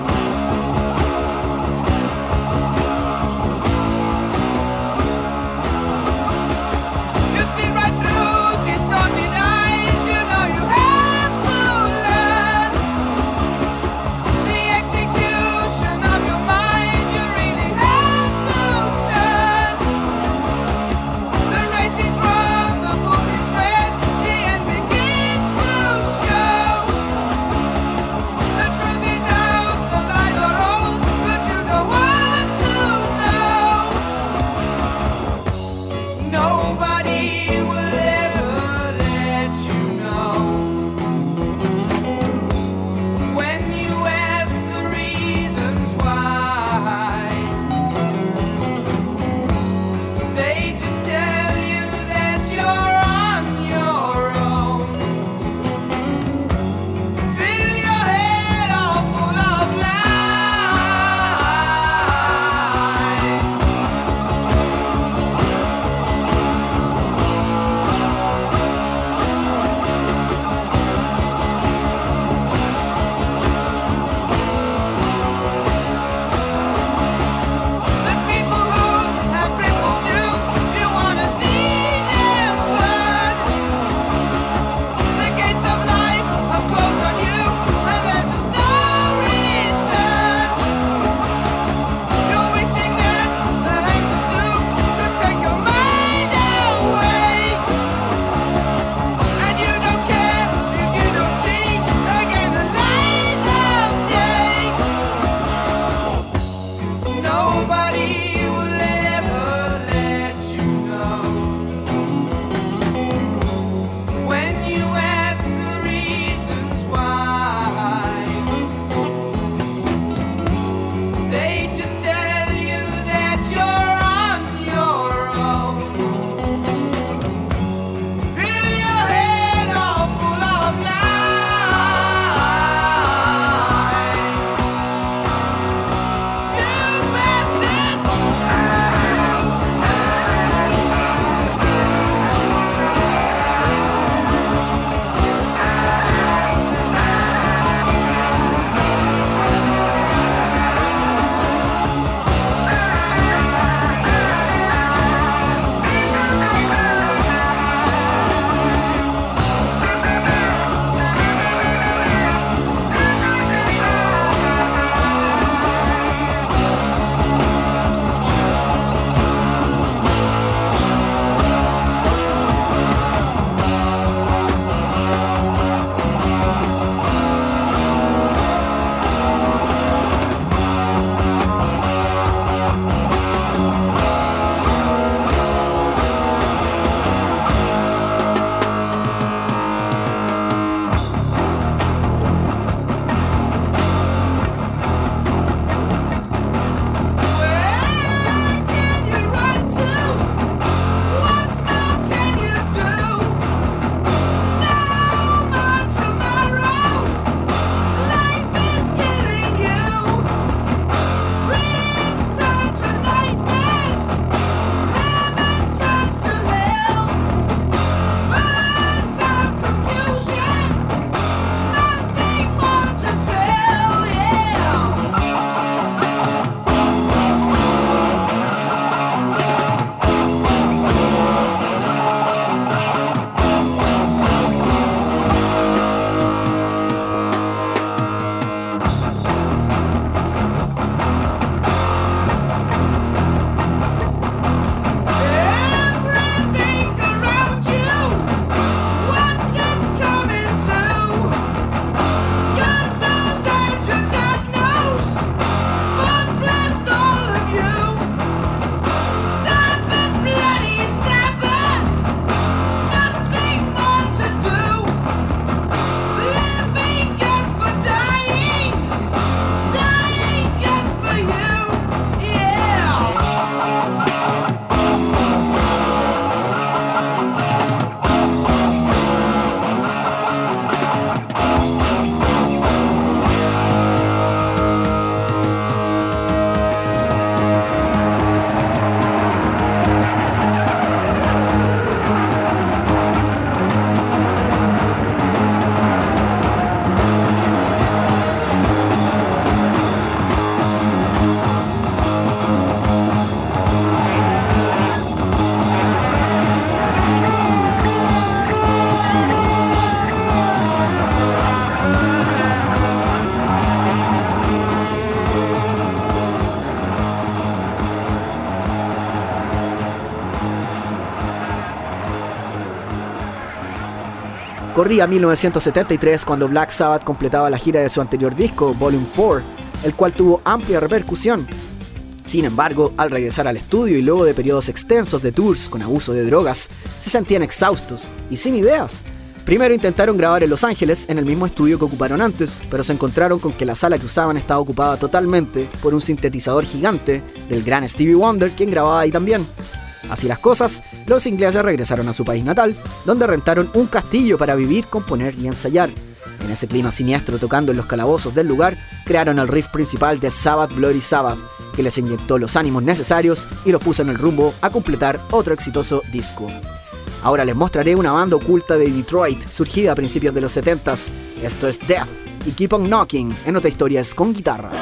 S3: Corría 1973 cuando Black Sabbath completaba la gira de su anterior disco, Volume 4, el cual tuvo amplia repercusión. Sin embargo, al regresar al estudio y luego de periodos extensos de tours con abuso de drogas, se sentían exhaustos y sin ideas. Primero intentaron grabar en Los Ángeles, en el mismo estudio que ocuparon antes, pero se encontraron con que la sala que usaban estaba ocupada totalmente por un sintetizador gigante del gran Stevie Wonder, quien grababa ahí también. Así las cosas, los ingleses regresaron a su país natal, donde rentaron un castillo para vivir, componer y ensayar. En ese clima siniestro tocando en los calabozos del lugar, crearon el riff principal de Sabbath Bloody Sabbath, que les inyectó los ánimos necesarios y los puso en el rumbo a completar otro exitoso disco. Ahora les mostraré una banda oculta de Detroit, surgida a principios de los 70s. Esto es Death y Keep on Knocking, en otra historia es con guitarra.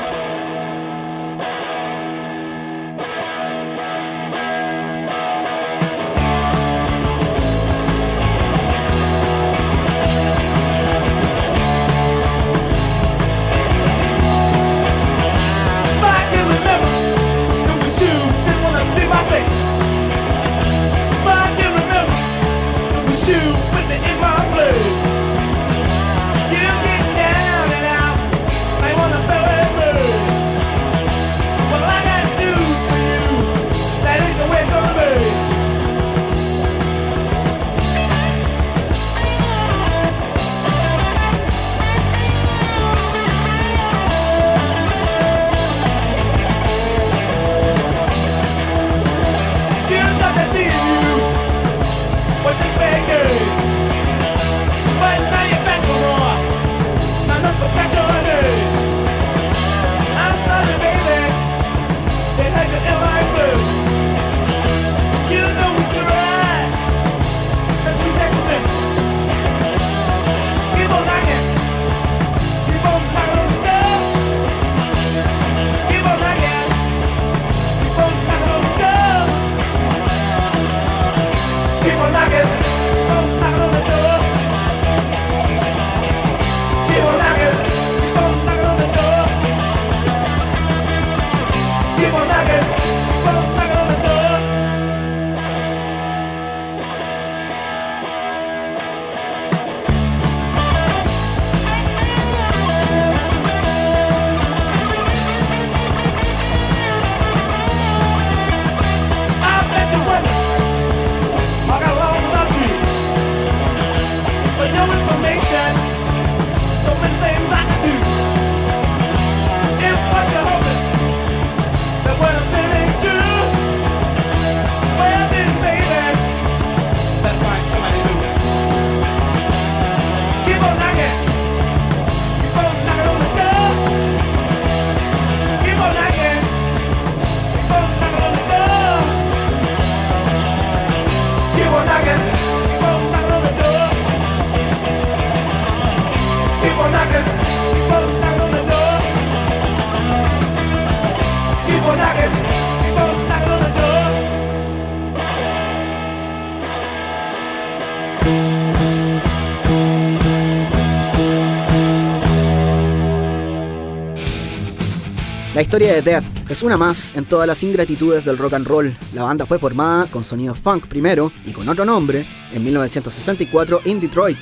S3: Historia de Death es una más en todas las ingratitudes del rock and roll. La banda fue formada con sonido funk primero y con otro nombre en 1964 en Detroit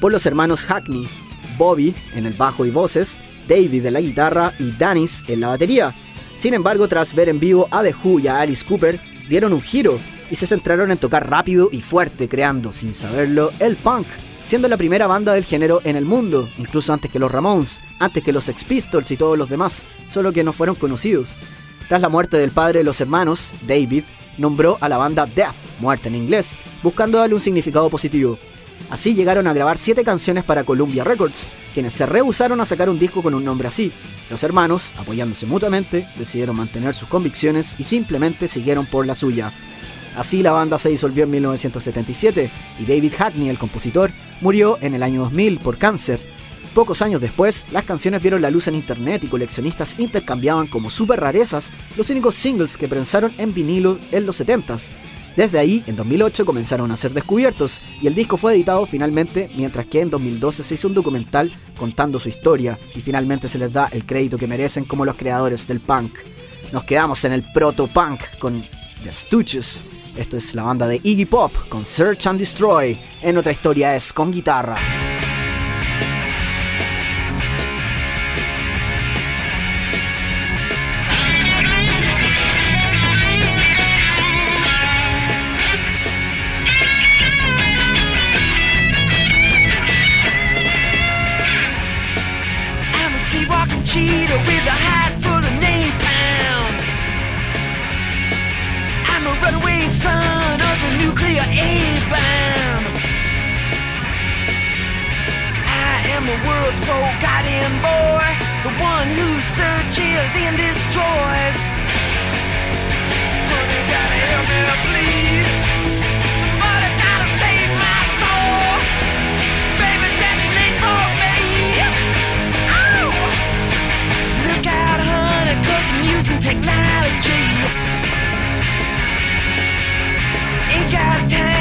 S3: por los hermanos Hackney, Bobby en el bajo y voces, David en la guitarra y Danis en la batería. Sin embargo, tras ver en vivo a The Who y a Alice Cooper, dieron un giro y se centraron en tocar rápido y fuerte, creando, sin saberlo, el punk, siendo la primera banda del género en el mundo, incluso antes que los Ramones, antes que los Sex Pistols y todos los demás, solo que no fueron conocidos. Tras la muerte del padre de los hermanos, David nombró a la banda Death, muerte en inglés, buscando darle un significado positivo. Así llegaron a grabar siete canciones para Columbia Records, quienes se rehusaron a sacar un disco con un nombre así. Los hermanos, apoyándose mutuamente, decidieron mantener sus convicciones y simplemente siguieron por la suya. Así la banda se disolvió en 1977 y David Hackney, el compositor, murió en el año 2000 por cáncer. Pocos años después, las canciones vieron la luz en internet y coleccionistas intercambiaban como super rarezas los únicos singles que prensaron en vinilo en los 70s. Desde ahí, en 2008 comenzaron a ser descubiertos y el disco fue editado finalmente, mientras que en 2012 se hizo un documental contando su historia y finalmente se les da el crédito que merecen como los creadores del punk. Nos quedamos en el proto-punk con The Stooges Esto es la banda de Iggy Pop con Search and Destroy. En otra historia es con guitarra.
S9: The world's forgotten boy, the one who searches and destroys. Honey, gotta help me, please. Somebody gotta save my soul. Baby, detonate for me. Oh! Look out, I'm using technology. Ain't got time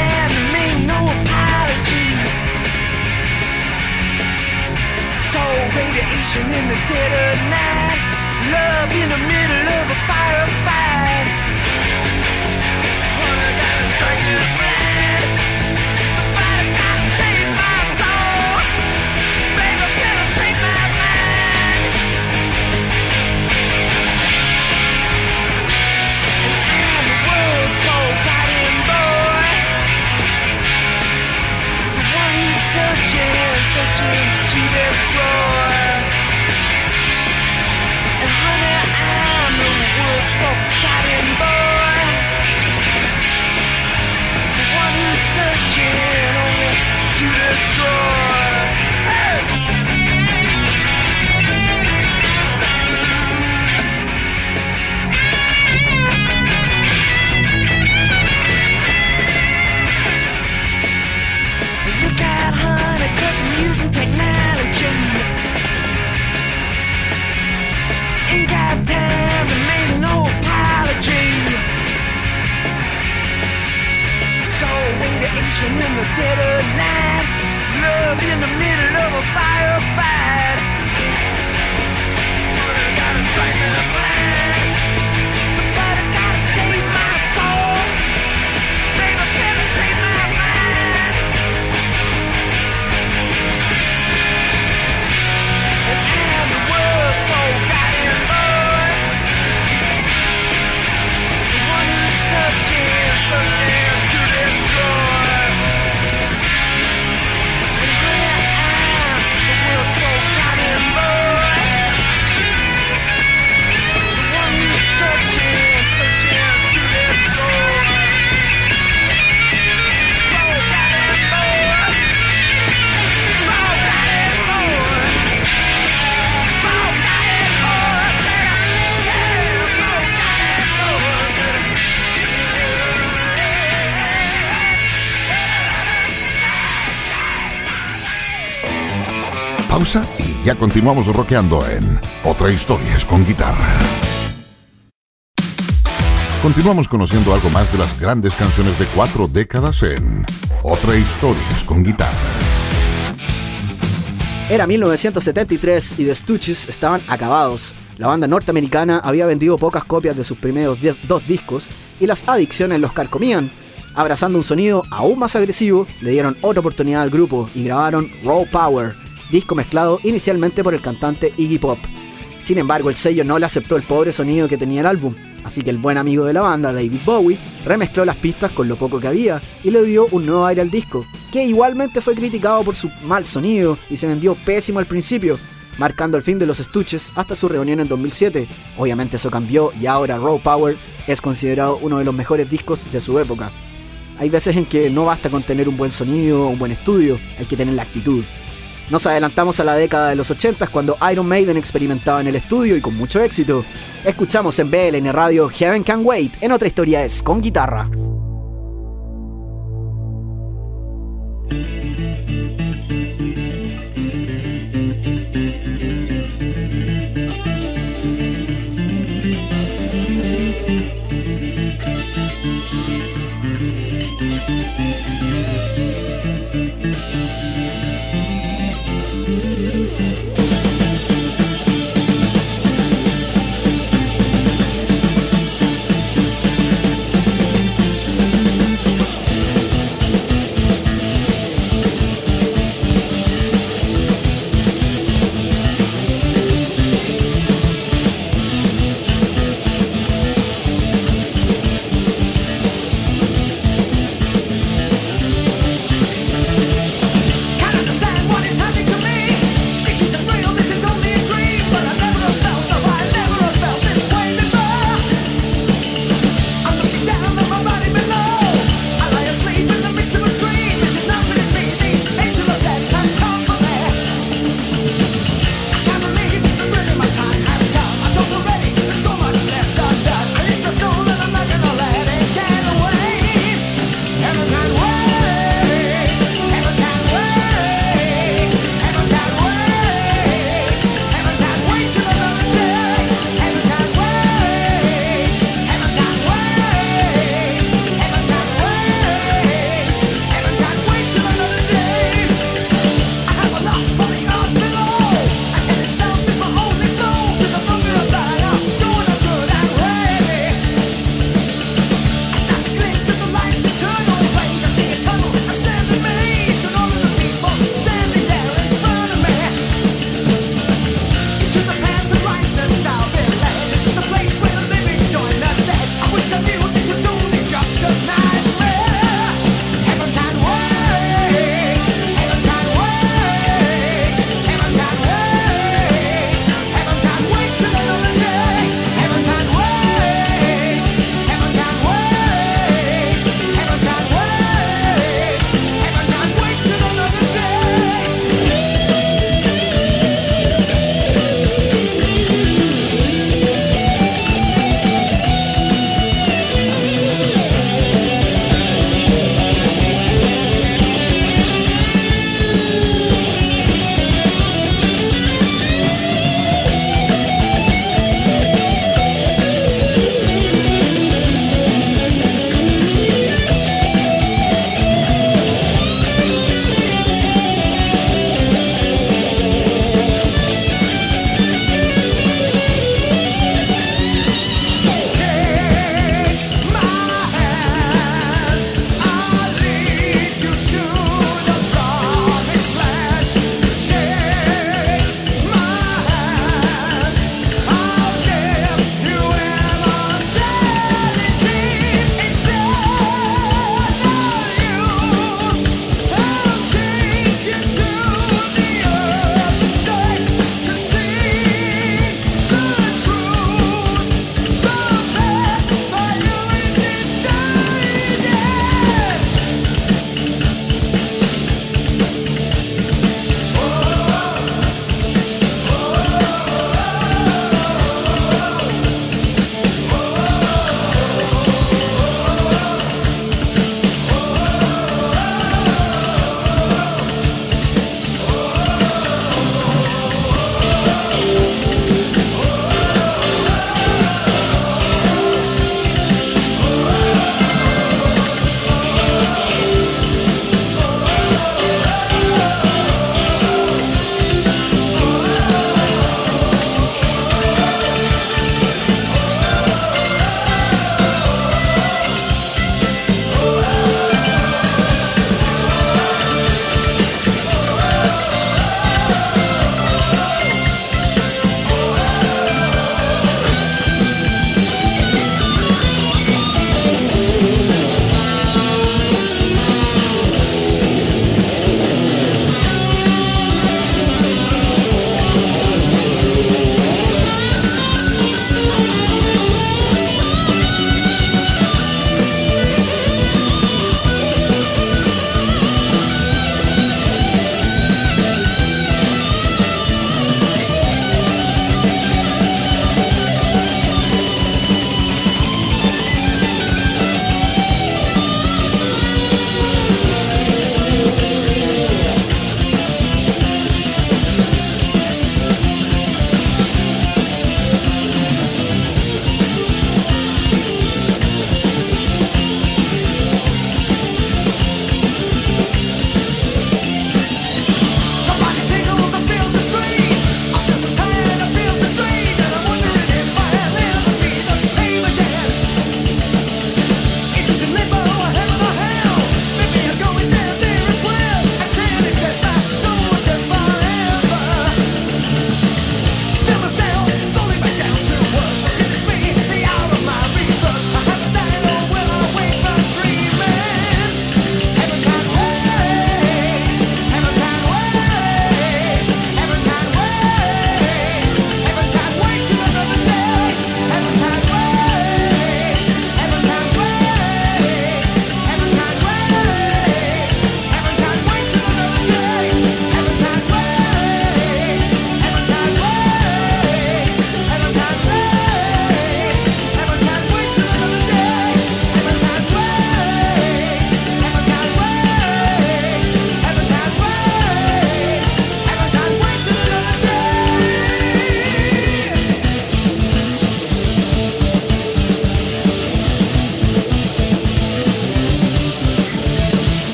S9: radiation in the dead of night. Love in the middle of a firefight. Radiation in the dead of night. Love in the middle of a firefight.
S1: Y ya continuamos rockeando en Otra Historias con Guitarra. Continuamos conociendo algo más de las grandes canciones de cuatro décadas en Otra Historias con Guitarra.
S3: Era 1973 y The Stooges estaban acabados. La banda norteamericana había vendido pocas copias de sus primeros dos discos y las adicciones los carcomían. Abrazando un sonido aún más agresivo, le dieron otra oportunidad al grupo y grabaron Raw Power, disco mezclado inicialmente por el cantante Iggy Pop. Sin embargo, el sello no le aceptó el pobre sonido que tenía el álbum, así que el buen amigo de la banda, David Bowie, remezcló las pistas con lo poco que había y le dio un nuevo aire al disco, que igualmente fue criticado por su mal sonido y se vendió pésimo al principio, marcando el fin de los estuches hasta su reunión en 2007. Obviamente eso cambió y ahora Raw Power es considerado uno de los mejores discos de su época. Hay veces en que no basta con tener un buen sonido o un buen estudio, hay que tener la actitud. Nos adelantamos a la década de los 80 cuando Iron Maiden experimentaba en el estudio y con mucho éxito. Escuchamos en BLN Radio Heaven Can Wait, en otra historia es con guitarra.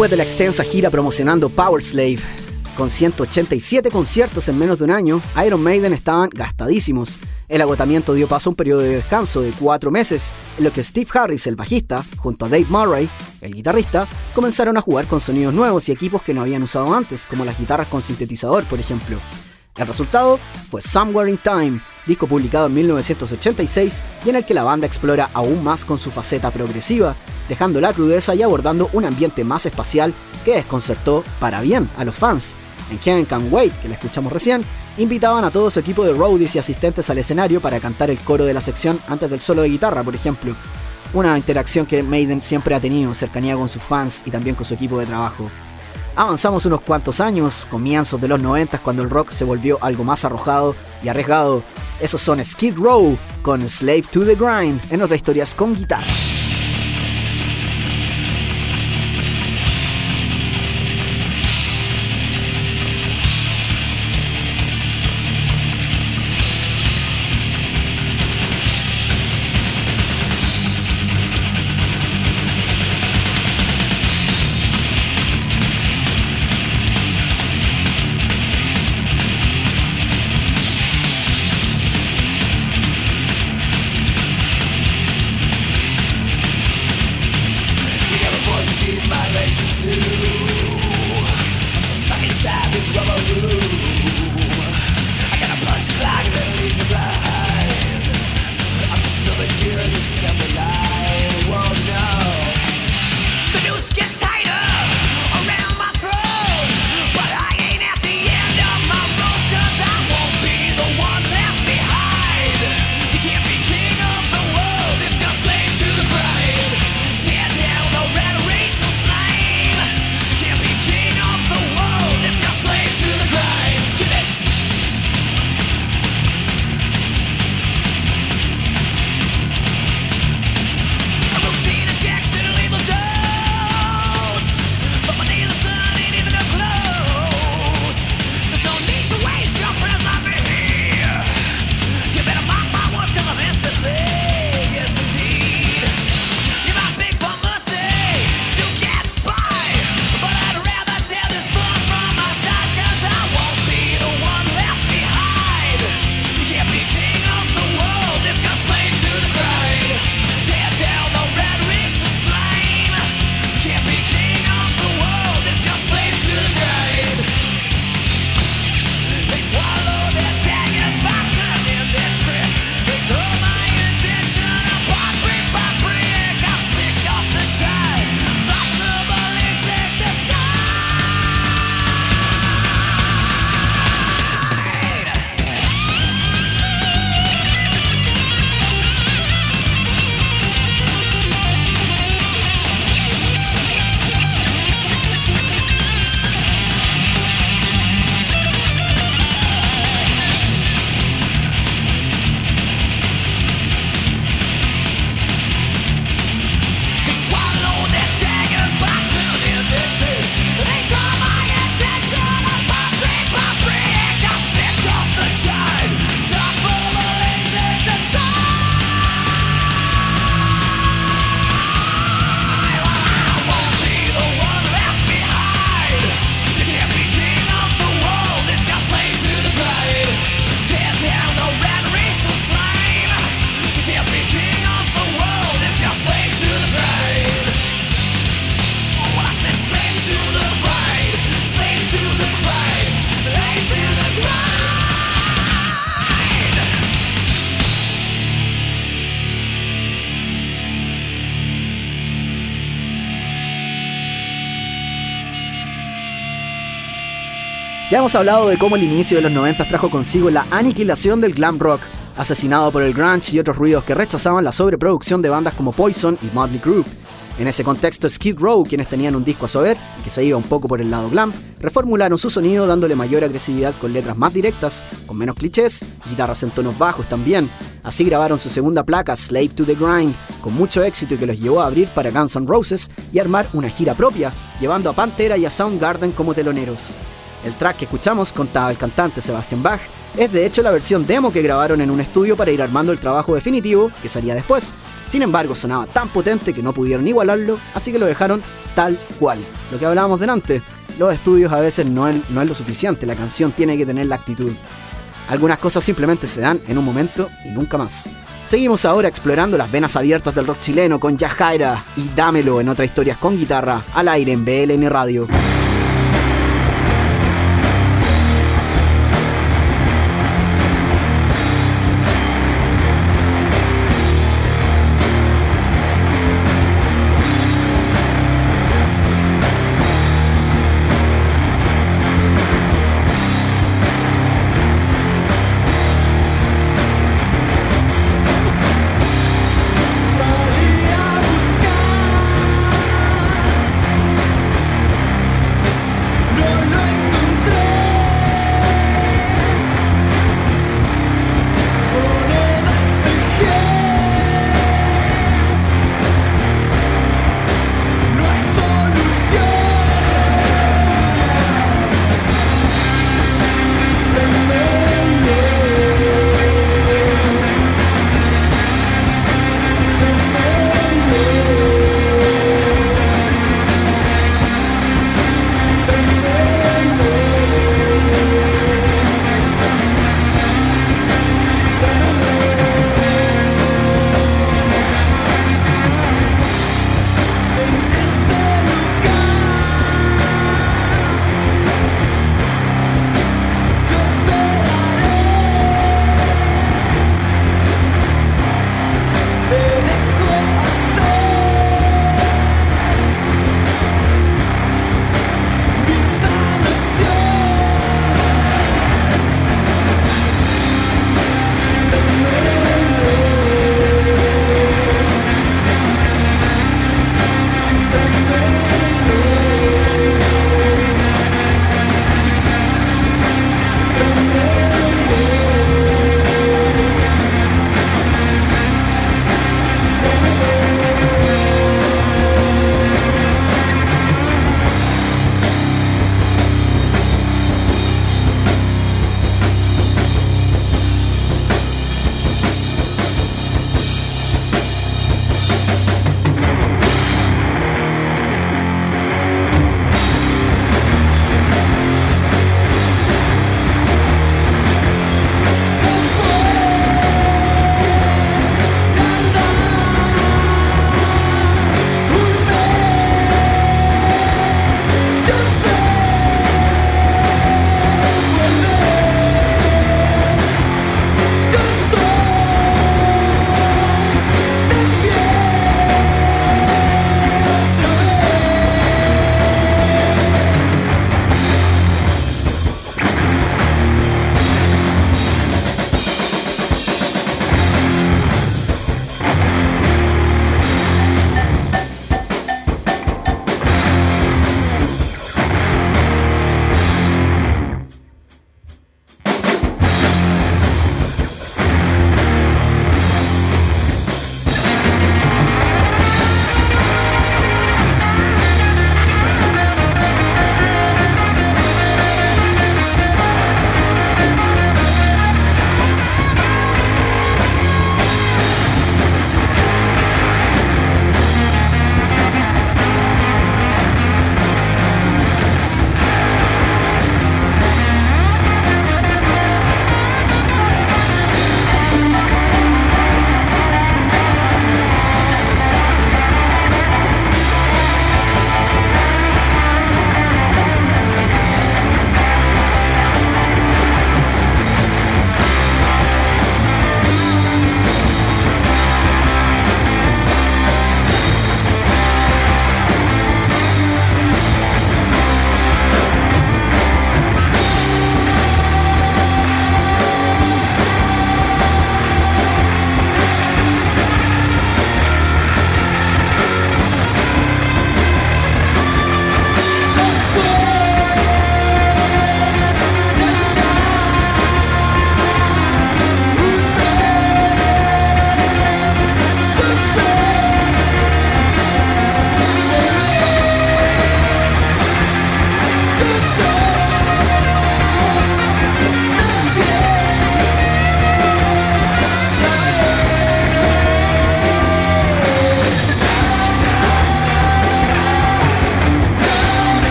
S3: Después de la extensa gira promocionando Power Slave, con 187 conciertos en menos de un año, Iron Maiden estaban gastadísimos. El agotamiento dio paso a un periodo de descanso de cuatro meses, en lo que Steve Harris, el bajista, junto a Dave Murray, el guitarrista, comenzaron a jugar con sonidos nuevos y equipos que no habían usado antes, como las guitarras con sintetizador, por ejemplo. El resultado fue Somewhere in Time, disco publicado en 1986 y en el que la banda explora aún más con su faceta progresiva, dejando la crudeza y abordando un ambiente más espacial que desconcertó para bien a los fans. En Kevin Can Wait, que la escuchamos recién, invitaban a todo su equipo de roadies y asistentes al escenario para cantar el coro de la sección antes del solo de guitarra, por ejemplo. Una interacción que Maiden siempre ha tenido, cercanía con sus fans y también con su equipo de trabajo. Avanzamos unos cuantos años, comienzos de los 90 cuando el rock se volvió algo más arrojado y arriesgado. Esos son Skid Row con Slave to the Grind en otras historias con guitarra. Ya hemos hablado de cómo el inicio de los 90 trajo consigo la aniquilación del glam rock, asesinado por el grunge y otros ruidos que rechazaban la sobreproducción de bandas como Poison y Motley Crue. En ese contexto, Skid Row, quienes tenían un disco a saber que se iba un poco por el lado glam, reformularon su sonido dándole mayor agresividad con letras más directas, con menos clichés, guitarras en tonos bajos también. Así grabaron su segunda placa, Slave to the Grind, con mucho éxito y que los llevó a abrir para Guns N' Roses y armar una gira propia, llevando a Pantera y a Soundgarden como teloneros. El track que escuchamos, contaba el cantante Sebastian Bach, es de hecho la versión demo que grabaron en un estudio para ir armando el trabajo definitivo que salía después. Sin embargo, sonaba tan potente que no pudieron igualarlo, así que lo dejaron tal cual. Lo que hablábamos delante, los estudios a veces no es, no es lo suficiente, la canción tiene que tener la actitud. Algunas cosas simplemente se dan en un momento y nunca más. Seguimos ahora explorando las venas abiertas del rock chileno con Yajaira y Dámelo en otras historias con guitarra al aire en BLN Radio.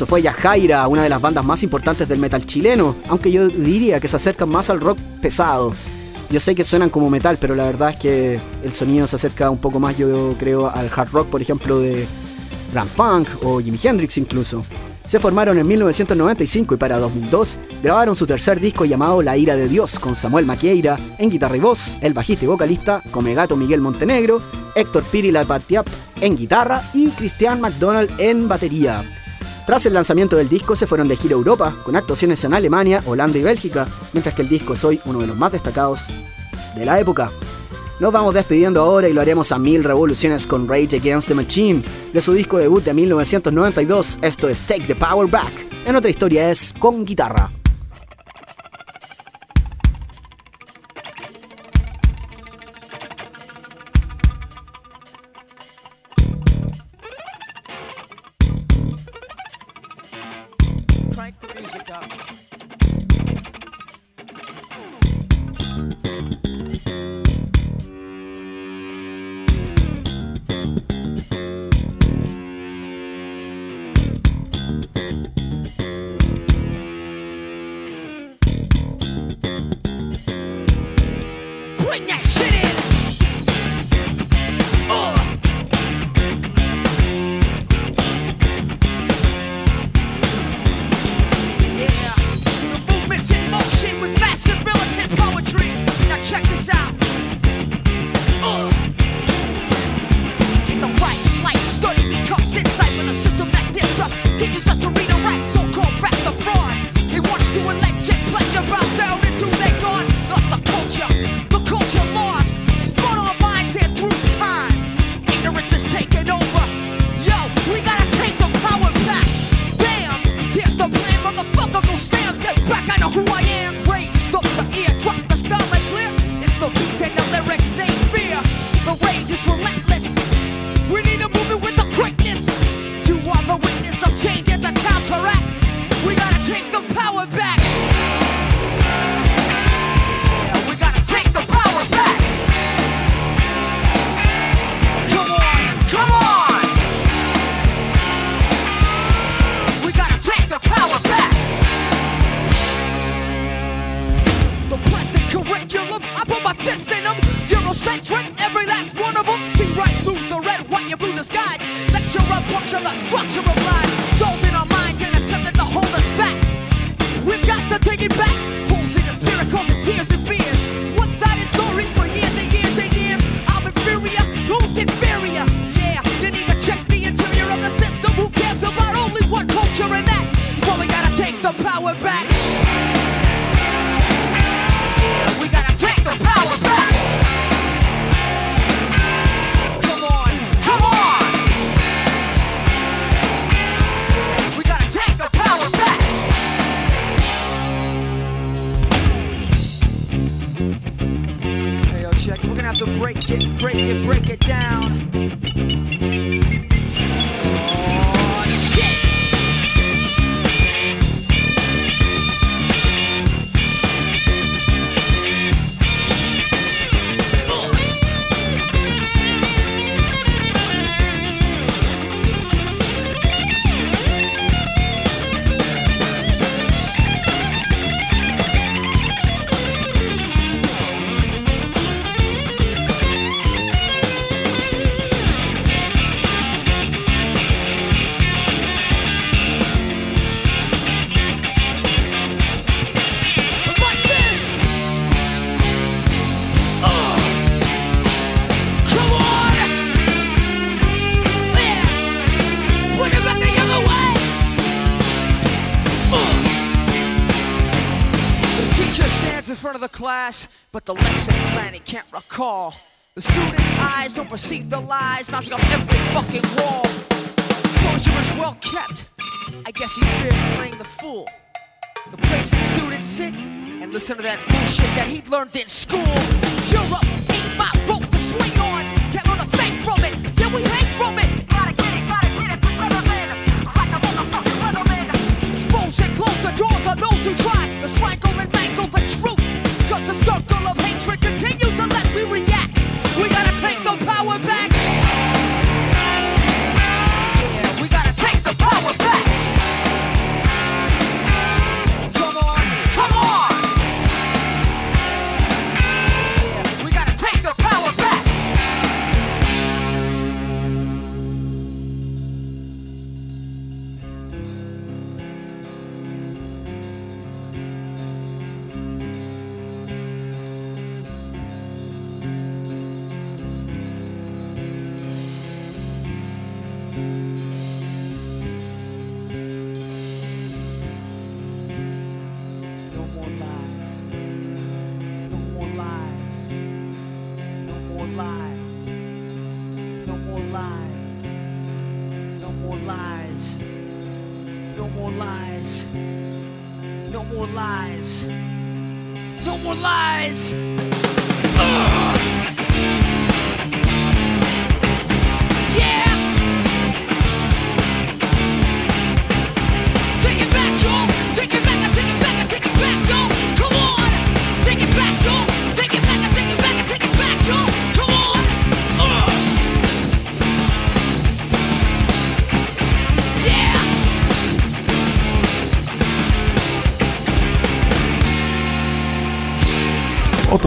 S3: se fue Yajaira, una de las bandas más importantes del metal chileno, aunque yo diría que se acercan más al rock pesado. Yo sé que suenan como metal, pero la verdad es que el sonido se acerca un poco más, yo creo, al hard rock, por ejemplo, de Grand Funk o Jimi Hendrix incluso. Se formaron en 1995 y para 2002 grabaron su tercer disco llamado La Ira de Dios con Samuel Maquieira en guitarra y voz, el bajista y vocalista Comegato Miguel Montenegro, Héctor Piri Lapatiap en guitarra y Cristian McDonald en batería. Tras el lanzamiento del disco se fueron de gira a Europa, con actuaciones en Alemania, Holanda y Bélgica, mientras que el disco es hoy uno de los más destacados de la época. Nos vamos despidiendo ahora y lo haremos a mil revoluciones con Rage Against the Machine, de su disco debut de 1992, esto es Take the Power Back, en otra historia es con guitarra.
S10: Yes. See the
S11: lies, bouncing off every
S10: lies.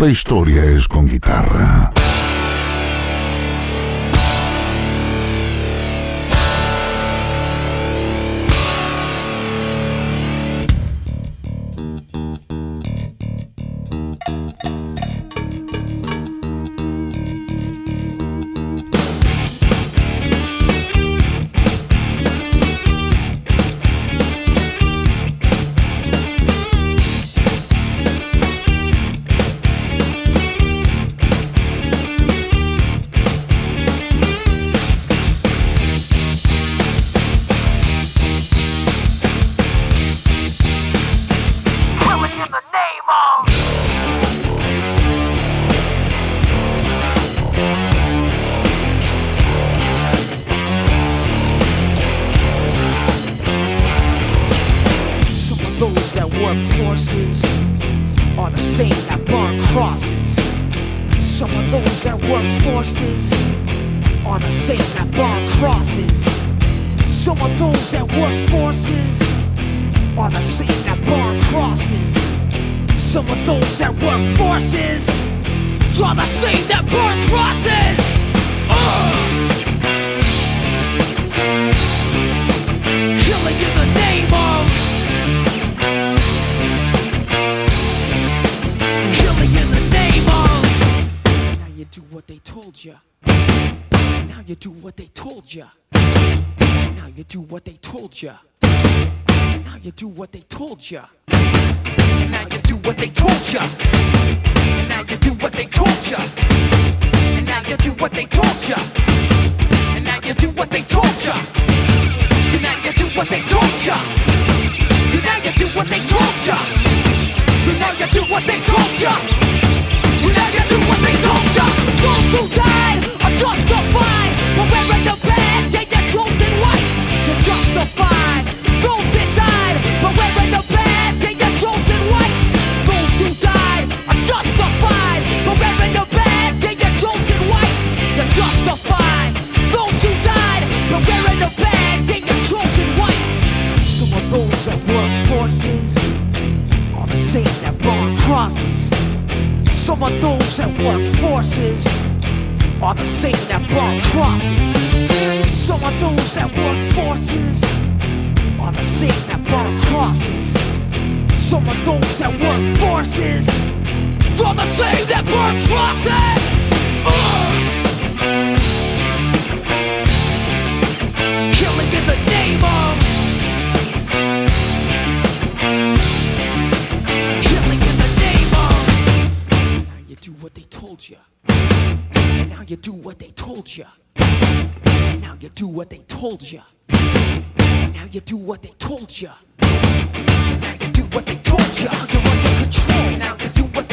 S1: Nuestra historia es con guitarra.
S10: плеча. horses for the same that were crosses. Uh! Killing in the name of. Killing in the name of. Now you do what they told you. And now you do what they told you. And now you do what they told you. And now you do what they told you. And now you do what they told you control. Now do what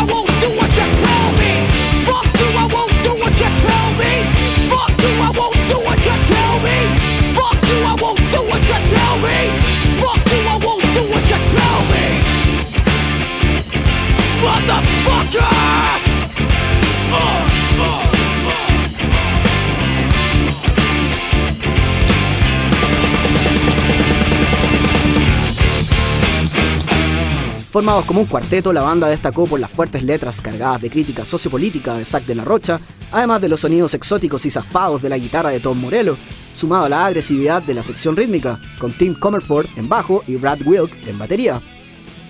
S3: Formados como un cuarteto, la banda destacó por las fuertes letras cargadas de crítica sociopolítica de Zack de la Rocha, además de los sonidos exóticos y zafados de la guitarra de Tom Morello, sumado a la agresividad de la sección rítmica, con Tim Comerford en bajo y Brad Wilk en batería.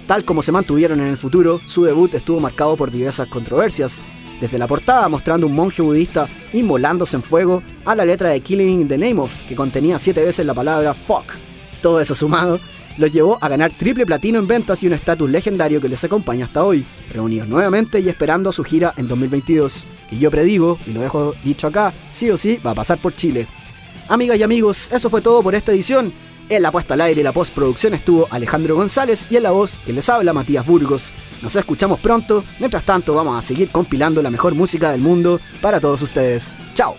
S3: Tal como se mantuvieron en el futuro, su debut estuvo marcado por diversas controversias, desde la portada mostrando un monje budista inmolándose en fuego a la letra de Killing in the Name of, que contenía siete veces la palabra fuck. Todo eso sumado los llevó a ganar triple platino en ventas y un estatus legendario que les acompaña hasta hoy, reunidos nuevamente y esperando su gira en 2022, que yo predigo, y lo dejo dicho acá, sí o sí va a pasar por Chile. Amigas y amigos, eso fue todo por esta edición. En la puesta al aire y la postproducción estuvo Alejandro González y en la voz que les habla Matías Burgos. Nos escuchamos pronto, mientras tanto vamos a seguir compilando la mejor música del mundo para todos ustedes. ¡Chao!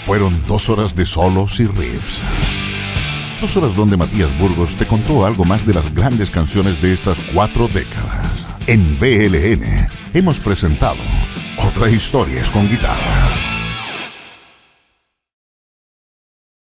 S1: Fueron dos horas de solos y riffs. Dos horas donde Matías Burgos te contó algo más de las grandes canciones de estas cuatro décadas. En VLN hemos presentado Otra Historias con Guitarra.